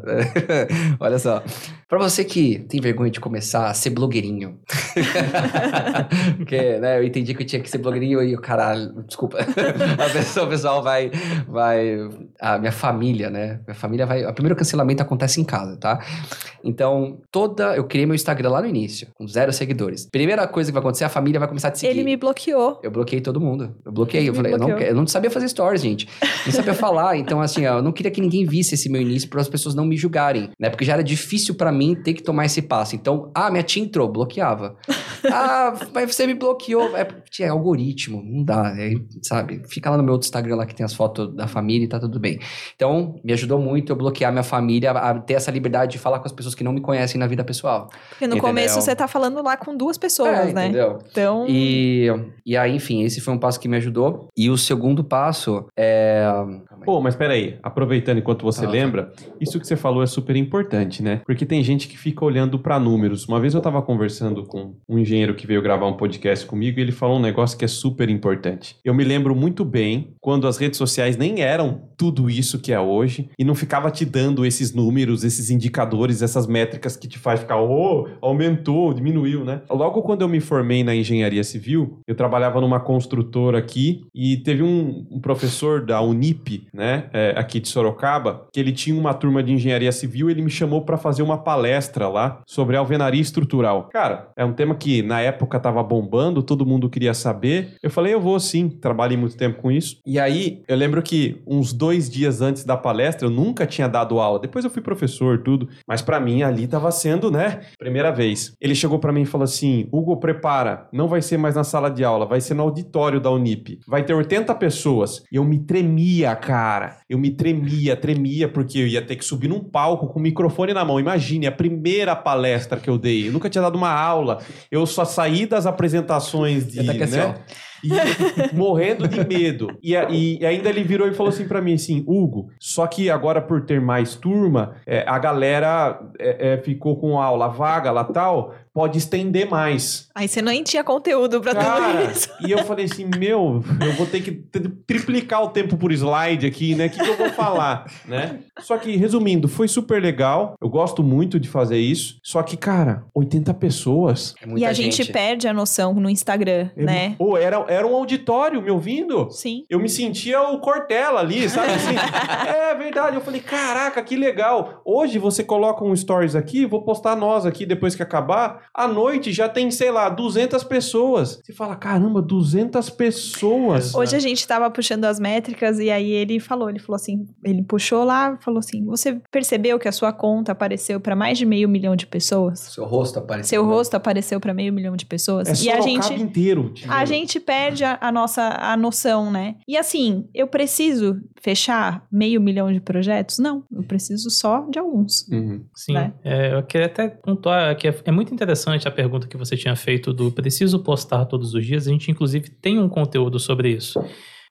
Olha só. Para você que tem vergonha de começar a ser blogueirinho. Porque, né, eu entendi que eu tinha que ser blogueirinho e o caralho, desculpa. A pessoa, o pessoal vai vai a minha família, né? Minha família vai, o primeiro cancelamento acontece em casa, tá? Então, toda eu criei meu Instagram lá no início, com zero seguidores. Primeira coisa que vai acontecer, a família vai começar a te seguir. Ele me bloqueou. Eu bloqueei todo mundo. Eu bloqueei. Ele Eu falei, eu não, eu não sabia fazer stories, gente. Não sabia falar. Então, assim, ó, eu não queria que ninguém visse esse meu início para as pessoas não me julgarem, né? Porque já era difícil para mim ter que tomar esse passo. Então, ah, minha tia entrou, bloqueava. ah, mas você me bloqueou. É, tinha algoritmo, não dá, é, sabe? Fica lá no meu outro Instagram lá que tem as fotos da família e tá tudo bem. Então, me ajudou muito eu bloquear minha família a ter essa liberdade de falar com as pessoas que não me conhecem na vida pessoal. Porque no Entendeu? começo você tá falando lá com duas pessoas, É, né? Entendeu? Então, E, e aí, enfim, esse foi um passo que me ajudou. E o segundo passo é. Pô, mas peraí, aproveitando enquanto você Ah, lembra, isso que você falou é super importante, né? Porque tem gente que fica olhando pra números. Uma vez eu tava conversando com um engenheiro que veio gravar um podcast comigo e ele falou um negócio que é super importante. Eu me lembro muito bem quando as redes sociais nem eram tudo isso que é hoje e não ficava te dando esses números, esses indicadores, essas métricas que te faz ficar, oh, aumentou, diminuiu, né? Logo quando eu me formei na engenharia civil, eu trabalhava numa construtora aqui e teve um, um professor da Unip, né, é, aqui de Sorocaba, que ele tinha uma turma de engenharia civil, ele me chamou para fazer uma palestra lá sobre alvenaria estrutural. Cara, é um tema que na época tava bombando, todo mundo queria saber. Eu falei, eu vou sim, trabalhei muito tempo com isso. E aí, eu lembro que uns dois dias antes da palestra, eu nunca tinha dado aula. Depois eu fui professor, tudo. Mas para mim ali tava sendo, né, primeira vez. Ele chegou para mim e falou assim: Hugo, prepara, não vai ser mais na sala de aula, vai ser no auditório da Unip. Vai ter 80 pessoas. E eu me tremia, cara. Eu me tremia, tremia, porque eu ia ter que subir num palco com o microfone na mão. Imagine, a primeira palestra que eu dei. Eu nunca tinha dado uma aula. Eu só saí das apresentações de. Assim, né? E morrendo de medo. E, e ainda ele virou e falou assim pra mim assim, Hugo, só que agora por ter mais turma, é, a galera é, é, ficou com aula vaga lá tal, pode estender mais. aí você nem tinha conteúdo pra tudo Cara, isso. e eu falei assim, meu, eu vou ter que tri- triplicar o tempo por slide aqui, né? O que, que eu vou falar, né? Só que, resumindo, foi super legal. Eu gosto muito de fazer isso. Só que, cara, 80 pessoas. É E a gente, perde a noção no Instagram, Eu- né? Pô, era, era um auditório me ouvindo. Sim. Eu me sentia o Cortella ali, sabe assim? é verdade. Eu falei, caraca, que legal. Hoje você coloca um stories aqui, vou postar nós aqui depois que acabar. À noite já tem, sei lá, 200 pessoas. Você fala, caramba, 200 pessoas. Hoje a gente tava puxando as métricas e aí ele falou, ele falou assim, ele puxou lá, falou assim, você percebeu que a sua conta apareceu pra mais de meio milhão de pessoas? Seu rosto apareceu. Seu né? rosto apareceu pra meio milhão de pessoas? É e a gente inteiro. tipo, a gente perde a, a nossa a noção, né? E assim, eu preciso fechar meio milhão de projetos? Não, eu preciso só de alguns. Uhum. Sim, né? é, eu queria até pontuar que é, é muito interessante a pergunta que você tinha feito do preciso postar todos os dias. A gente, inclusive, tem um conteúdo sobre isso.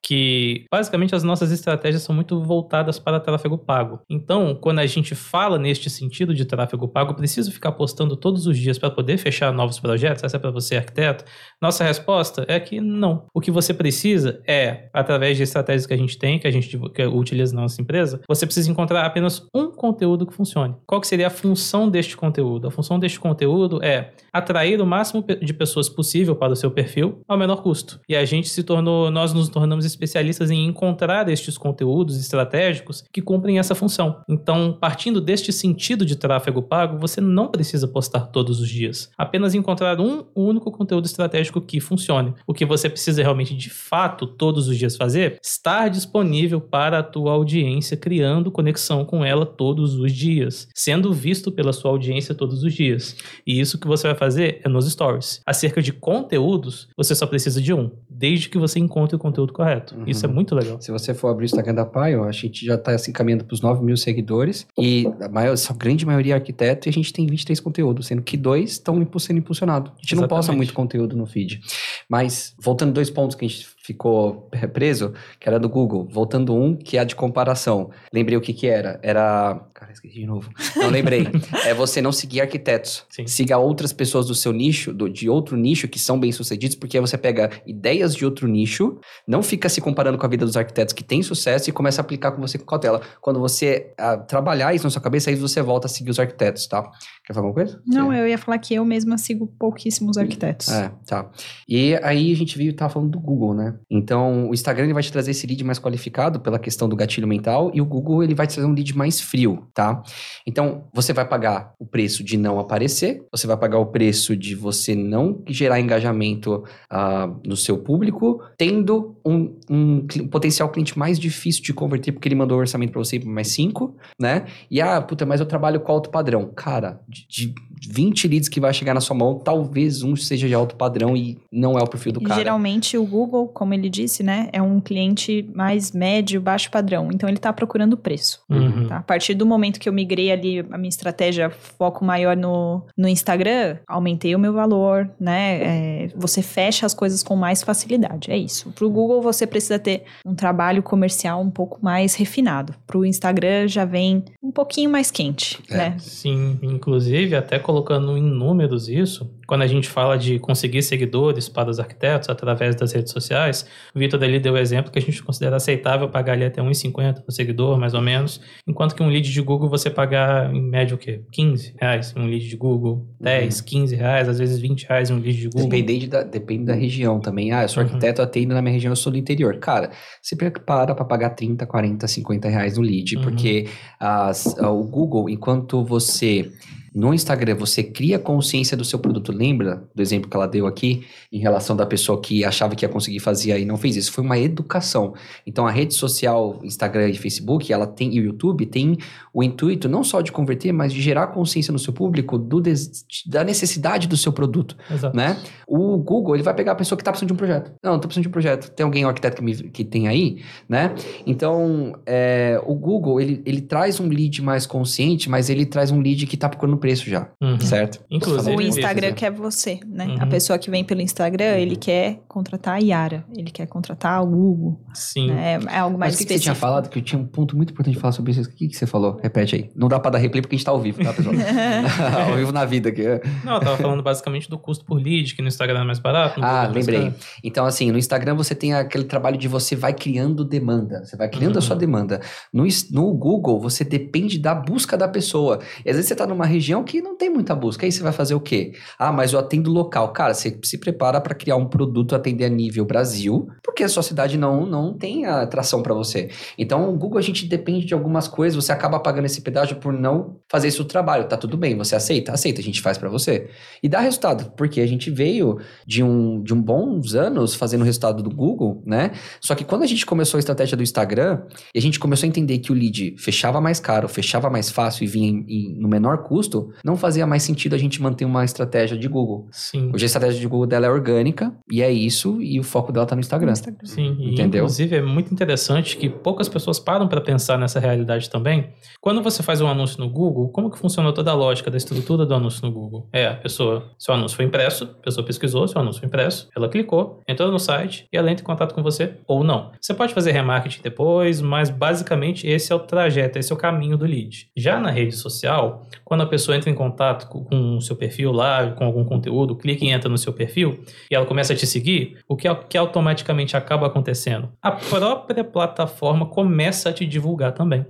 Que basicamente as nossas estratégias são muito voltadas para tráfego pago. Então, quando a gente fala neste sentido de tráfego pago, preciso ficar postando todos os dias para poder fechar novos projetos? Essa é para você, arquiteto? Nossa resposta é que não. O que você precisa é, através de estratégias que a gente tem, que a gente que utiliza na nossa empresa, você precisa encontrar apenas um conteúdo que funcione. Qual que seria a função deste conteúdo? A função deste conteúdo é atrair o máximo de pessoas possível para o seu perfil ao menor custo. E a gente se tornou, nós nos tornamos especialistas em encontrar estes conteúdos estratégicos que cumprem essa função. Então, partindo deste sentido de tráfego pago, você não precisa postar todos os dias. Apenas encontrar um único conteúdo estratégico que funcione. O que você precisa realmente, de fato, todos os dias fazer, estar disponível para a tua audiência, criando conexão com ela todos os dias, sendo visto pela sua audiência todos os dias. E isso que você vai fazer é nos stories. Acerca de conteúdos, você só precisa de um, desde que você encontre o conteúdo correto. Uhum. Isso é muito legal. Se você for abrir o Instagram da Paio, a gente já está assim, caminhando para os 9 mil seguidores e a, maior, a grande maioria é arquiteto e a gente tem 23 conteúdos, sendo que dois estão sendo impulsionados. A gente não posta Exatamente. muito conteúdo no feed. Mas, voltando dois pontos que a gente ficou preso, que era do Google. Voltando um, que é a de comparação. Lembrei o que que era. Era... Cara, esqueci de novo. Não lembrei. é você não seguir arquitetos. Sim. Siga outras pessoas do seu nicho, do, de outro nicho, que são bem-sucedidos, porque aí você pega ideias de outro nicho, não fica se comparando com a vida dos arquitetos que têm sucesso e começa a aplicar com você com cautela. Quando você ah, trabalhar isso na sua cabeça, aí você volta a seguir os arquitetos, tá? Quer falar alguma coisa? Não, Sim. eu ia falar que eu mesma sigo pouquíssimos arquitetos. É, tá. E aí a gente viu, tava falando do Google, né? Então, o Instagram ele vai te trazer esse lead mais qualificado pela questão do gatilho mental e o Google ele vai te trazer um lead mais frio, tá? Então, você vai pagar o preço de não aparecer, você vai pagar o preço de você não gerar engajamento ah, no seu público, tendo um, um um potencial cliente mais difícil de converter porque ele mandou o orçamento para você mais cinco, né? E ah, puta, mas eu trabalho com alto padrão. Cara, de, de 20 leads que vai chegar na sua mão, talvez um seja de alto padrão e não é o perfil do E cara. geralmente o Google, como ele disse, né, é um cliente mais médio, baixo padrão. Então ele está procurando preço. Uhum. tá? A partir do momento que eu migrei ali a minha estratégia, foco maior no, no Instagram, aumentei o meu valor, né? É, você fecha as coisas com mais facilidade. É isso. Para o Google, você precisa ter um trabalho comercial um pouco mais refinado. Para o Instagram, já vem um pouquinho mais quente, É. né? Sim, inclusive, até colocando em números isso, quando a gente fala de conseguir seguidores para os arquitetos através das redes sociais, o Vitor ali deu o exemplo que a gente considera aceitável pagar ali até 1,50 no seguidor, mais ou menos, enquanto que um lead de Google você pagar em média o quê? 15 reais um lead de Google, 10, 15 reais, às vezes 20 reais um lead de Google. Depende da, depende da região também. Ah, eu sou Uhum. arquiteto, eu atendo na minha região, eu sou do interior. Cara, se prepara para pagar 30, 40, 50 reais no lead, Uhum. porque as- o Google, enquanto você. No Instagram, você cria consciência do seu produto. Lembra do exemplo que ela deu aqui, em relação da pessoa que achava que ia conseguir fazer e não fez isso? Foi uma educação. Então, a rede social, Instagram e Facebook, ela tem, e o YouTube, tem o intuito não só de converter, mas de gerar consciência no seu público do des- da necessidade do seu produto Exato. né? O Google, ele vai pegar a pessoa que tá precisando de um projeto. Não, tô precisando de um projeto. Tem alguém, um arquiteto que, me, que tem aí, né? Então, é, o Google, ele, ele traz um lead mais consciente, mas ele traz um lead que tá procurando preço já, Uhum. certo? Inclusive, O Instagram né? quer você, né? Uhum. A pessoa que vem pelo Instagram, ele quer contratar a Yara, ele quer contratar o Googo. Sim. né? É algo mais Mas o que, que você tinha específico. falado? Que eu tinha um ponto muito importante de falar sobre isso. O que, que você falou? Repete aí. Não dá pra dar replay porque a gente tá ao vivo, tá, pessoal? ao vivo na vida aqui. Não, eu tava falando basicamente do custo por lead, que no Instagram é mais barato. Ah, é mais lembrei. caro. Então, assim, no Instagram você tem aquele trabalho de você vai criando demanda. Você vai criando a sua Uhum. demanda. No, no Google, você depende da busca da pessoa. E às vezes você tá numa região que não tem muita busca. Aí você vai fazer o quê? Ah, mas eu atendo local. Cara, você se prepara para criar um produto atender a nível Brasil, porque a sua cidade não, não tem atração para você. Então, o Google a gente depende de algumas coisas. Você acaba pagando esse pedágio por não fazer esse trabalho. Tá tudo bem, você aceita? Aceita, a gente faz para você. E dá resultado, porque a gente veio de um, de um bons anos fazendo resultado do Google, né? Só que quando a gente começou a estratégia do Instagram, e a gente começou a entender que o lead fechava mais caro, fechava mais fácil e vinha em- em- no menor custo, não fazia mais sentido a gente manter uma estratégia de Google. Sim. Hoje a estratégia de Google dela é orgânica, e é isso, e o foco dela tá no Instagram. Instagram. Sim, e Entendeu? inclusive é muito interessante que poucas pessoas param para pensar nessa realidade também. Quando você faz um anúncio no Google, como que funciona toda a lógica da estrutura do anúncio no Google? É, a pessoa, seu anúncio foi impresso, a pessoa pesquisou, seu anúncio foi impresso, ela clicou, entrou no site e ela entra em contato com você ou não. Você pode fazer remarketing depois, mas basicamente esse é o trajeto, esse é o caminho do lead. Já na rede social, quando a pessoa entra em contato com o seu perfil lá, com algum conteúdo, clica e entra no seu perfil, e ela começa a te seguir, o que, que automaticamente acaba acontecendo? A própria plataforma começa a te divulgar também.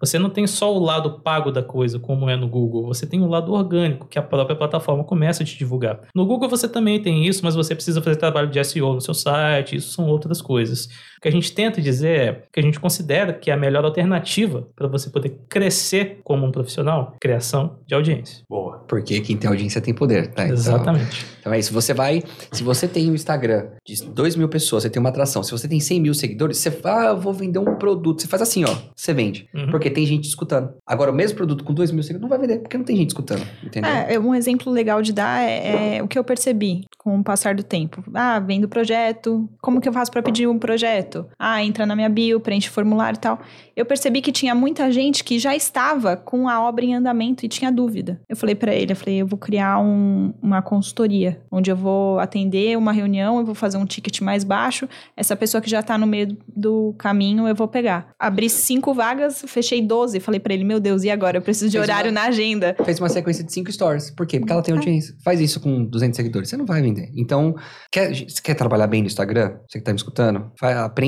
Você não tem só o lado pago da coisa, como é no Google, você tem o lado orgânico, que a própria plataforma começa a te divulgar. No Google você também tem isso, mas você precisa fazer trabalho de SEO no seu site, isso são outras coisas. O que a gente tenta dizer é que a gente considera que é a melhor alternativa para você poder crescer como um profissional, criação de audiência. Boa. Porque quem tem audiência tem poder, tá? Então- Exatamente. Então é isso. Você vai. Se você tem um Instagram de 2 mil pessoas, você tem uma atração. Se você tem 100 mil seguidores, você fala, ah, eu vou vender um produto. Você faz assim, ó. Você vende. Uhum. Porque tem gente escutando. Agora, o mesmo produto com 2 mil seguidores não vai vender, porque não tem gente escutando. Entendeu? É, um exemplo legal de dar é, é o que eu percebi com o passar do tempo. Ah, vendo o projeto. Como que eu faço para pedir um projeto? Ah, entra na minha bio, preenche formulário e tal. Eu percebi que tinha muita gente que já estava com a obra em andamento e tinha dúvida. Eu falei para ele, eu falei, eu vou criar um- uma consultoria, onde eu vou atender uma reunião, eu vou fazer um ticket mais baixo. Essa pessoa que já tá no meio do caminho, eu vou pegar. Abri cinco vagas, fechei 12. Falei para ele, meu Deus, e agora? Eu preciso de Fez horário uma- na agenda. Fez uma sequência de 5 stories. Por quê? Porque ela tem Ah. audiência. Faz isso com 200 seguidores. Você não vai vender. Então, quer, você quer trabalhar bem no Instagram? Você que tá me escutando? Aprende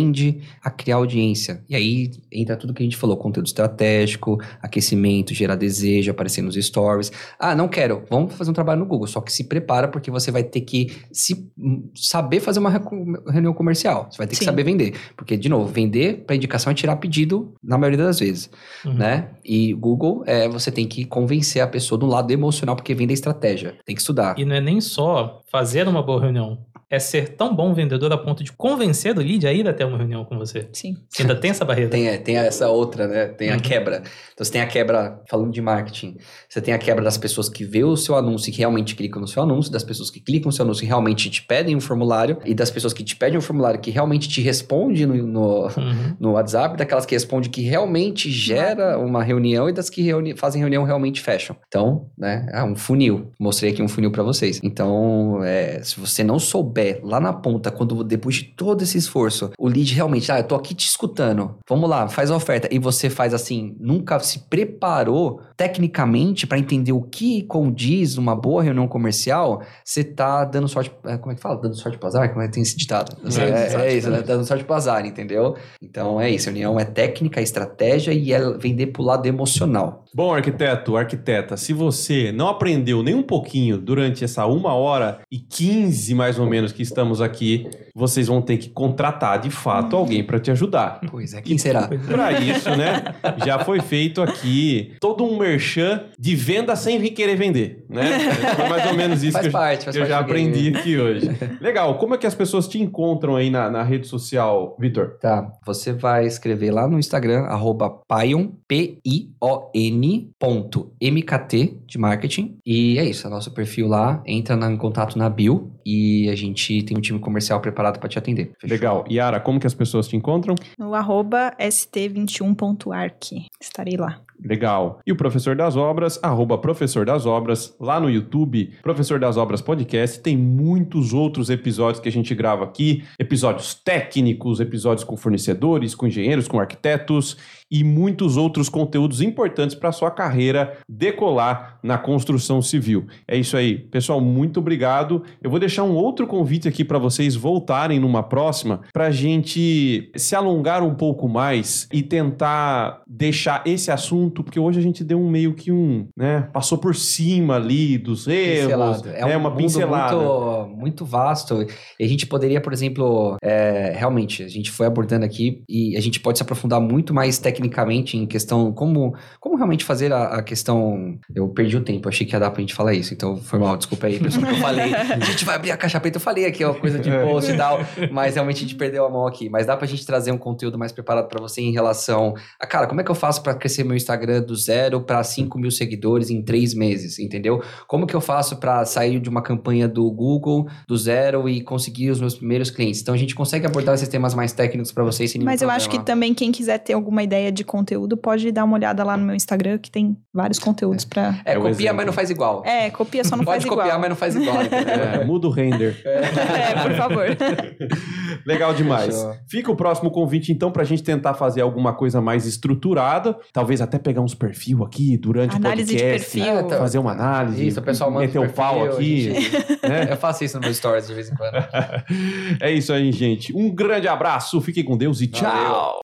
a criar audiência. E aí entra tudo que a gente falou: conteúdo estratégico, aquecimento, gerar desejo, aparecer nos stories. Ah, não quero. Vamos fazer um trabalho no Google. Só que se prepara, porque você vai ter que se, hum, saber fazer uma reunião comercial. Você vai ter que Sim. saber vender. Porque, de novo, vender para indicação é tirar pedido na maioria das vezes Uhum. né? E Google, é, você tem que convencer a pessoa do lado emocional, porque vem da estratégia. Tem que estudar. E não é nem só fazer uma boa reunião, é ser tão bom vendedor a ponto de convencer o lead a ir até uma reunião com você. Sim. Você ainda tem essa barreira. Tem, é, tem essa outra, né? Tem a Uhum. quebra. Então você tem a quebra, falando de marketing, você tem a quebra das pessoas que vê o seu anúncio e que realmente clicam no seu anúncio, das pessoas que clicam no seu anúncio e realmente te pedem um formulário, e das pessoas que te pedem um formulário que realmente te responde no, no, Uhum. no WhatsApp, daquelas que respondem que realmente gera uma reunião e das que reuni fazem reunião realmente fecham. Então, né, é um funil. Mostrei aqui um funil para vocês. Então, é, se você não souber lá na ponta, quando depois de todo esse esforço, o lead realmente, ah, eu tô aqui te escutando, vamos lá, faz a oferta, e você faz assim, nunca se preparou tecnicamente para entender o que condiz numa boa reunião comercial, você tá dando sorte, é, como é que fala? Dando sorte pro azar? Como é que tem esse ditado? É, É, é isso, né? Dando sorte pro azar, entendeu? Então é isso, a união é técnica, é estratégia e é vender pro lado emocional. Bom, arquiteto, arquiteta, se você não aprendeu nem um pouquinho durante essa uma hora e 15 mais ou menos que estamos aqui, vocês vão ter que contratar de fato alguém para te ajudar. Pois é, quem será? Pois é. Para isso, né, já foi feito aqui todo um merchan de venda sem querer vender, né? Foi mais ou menos isso Faz que eu, parte, que eu parte já do game. aprendi aqui hoje. Legal, como é que as pessoas te encontram aí na, na rede social, Vitor? Tá, você vai escrever lá no Instagram, arroba Pion, P-I-O-N ponto M-K-T de marketing. E é isso, é nosso perfil lá, entra em contato na bio e a gente tem um time comercial preparado para te atender. Fechou? Legal. Yara, como que as pessoas te encontram? No arroba st21.arc. Estarei lá. Legal. E o Professor das Obras, arroba Professor das Obras, lá no YouTube, Professor das Obras Podcast. Tem muitos outros episódios que a gente grava aqui, episódios técnicos, episódios com fornecedores, com engenheiros, com arquitetos e muitos outros conteúdos importantes para sua carreira decolar na construção civil. É isso aí. Pessoal, muito obrigado. Eu vou deixar um outro convite aqui para vocês voltarem numa próxima para a gente se alongar um pouco mais e tentar deixar esse assunto, porque hoje a gente deu um meio que um, né, passou por cima ali dos erros, Pincelado. É né, um uma mundo pincelada. Muito, muito vasto. E a gente poderia, por exemplo, é, realmente, a gente foi abordando aqui e a gente pode se aprofundar muito mais tecnicamente em questão como, como realmente fazer a, a questão. Eu perdi o tempo, achei que ia dar pra gente falar isso, então foi mal, desculpa aí, pessoal, que eu falei. A gente vai abrir a caixa preta, eu falei aqui, ó, coisa de post e tal, mas realmente a gente perdeu a mão aqui. Mas dá pra gente trazer um conteúdo mais preparado pra você em relação a, cara, como é que eu faço pra crescer meu Instagram do zero pra 5 mil seguidores em três meses, entendeu? Como que eu faço para sair de uma campanha do Google do zero e conseguir os meus primeiros clientes? Então a gente consegue abordar esses temas mais técnicos para vocês sem nenhum Mas eu acho que também quem quiser ter alguma ideia de conteúdo pode dar uma olhada lá no meu Instagram, que tem vários conteúdos pra. É, É o copia, exemplo. mas não faz igual. É, copia só não Pode faz copiar, igual. mas não faz igual. É, muda o render. É, por favor. Legal demais. Fechou. Fica o próximo convite, então, pra gente tentar fazer alguma coisa mais estruturada. Talvez até pegar uns perfil aqui durante Análise o de podcast. perfil. É, tá. Fazer uma análise. Isso, o pessoal manda Meter o perfil, pau a aqui. gente- né? Eu faço isso no meu stories de vez em quando. é isso aí, gente. Um grande abraço, fiquem com Deus e Valeu. tchau.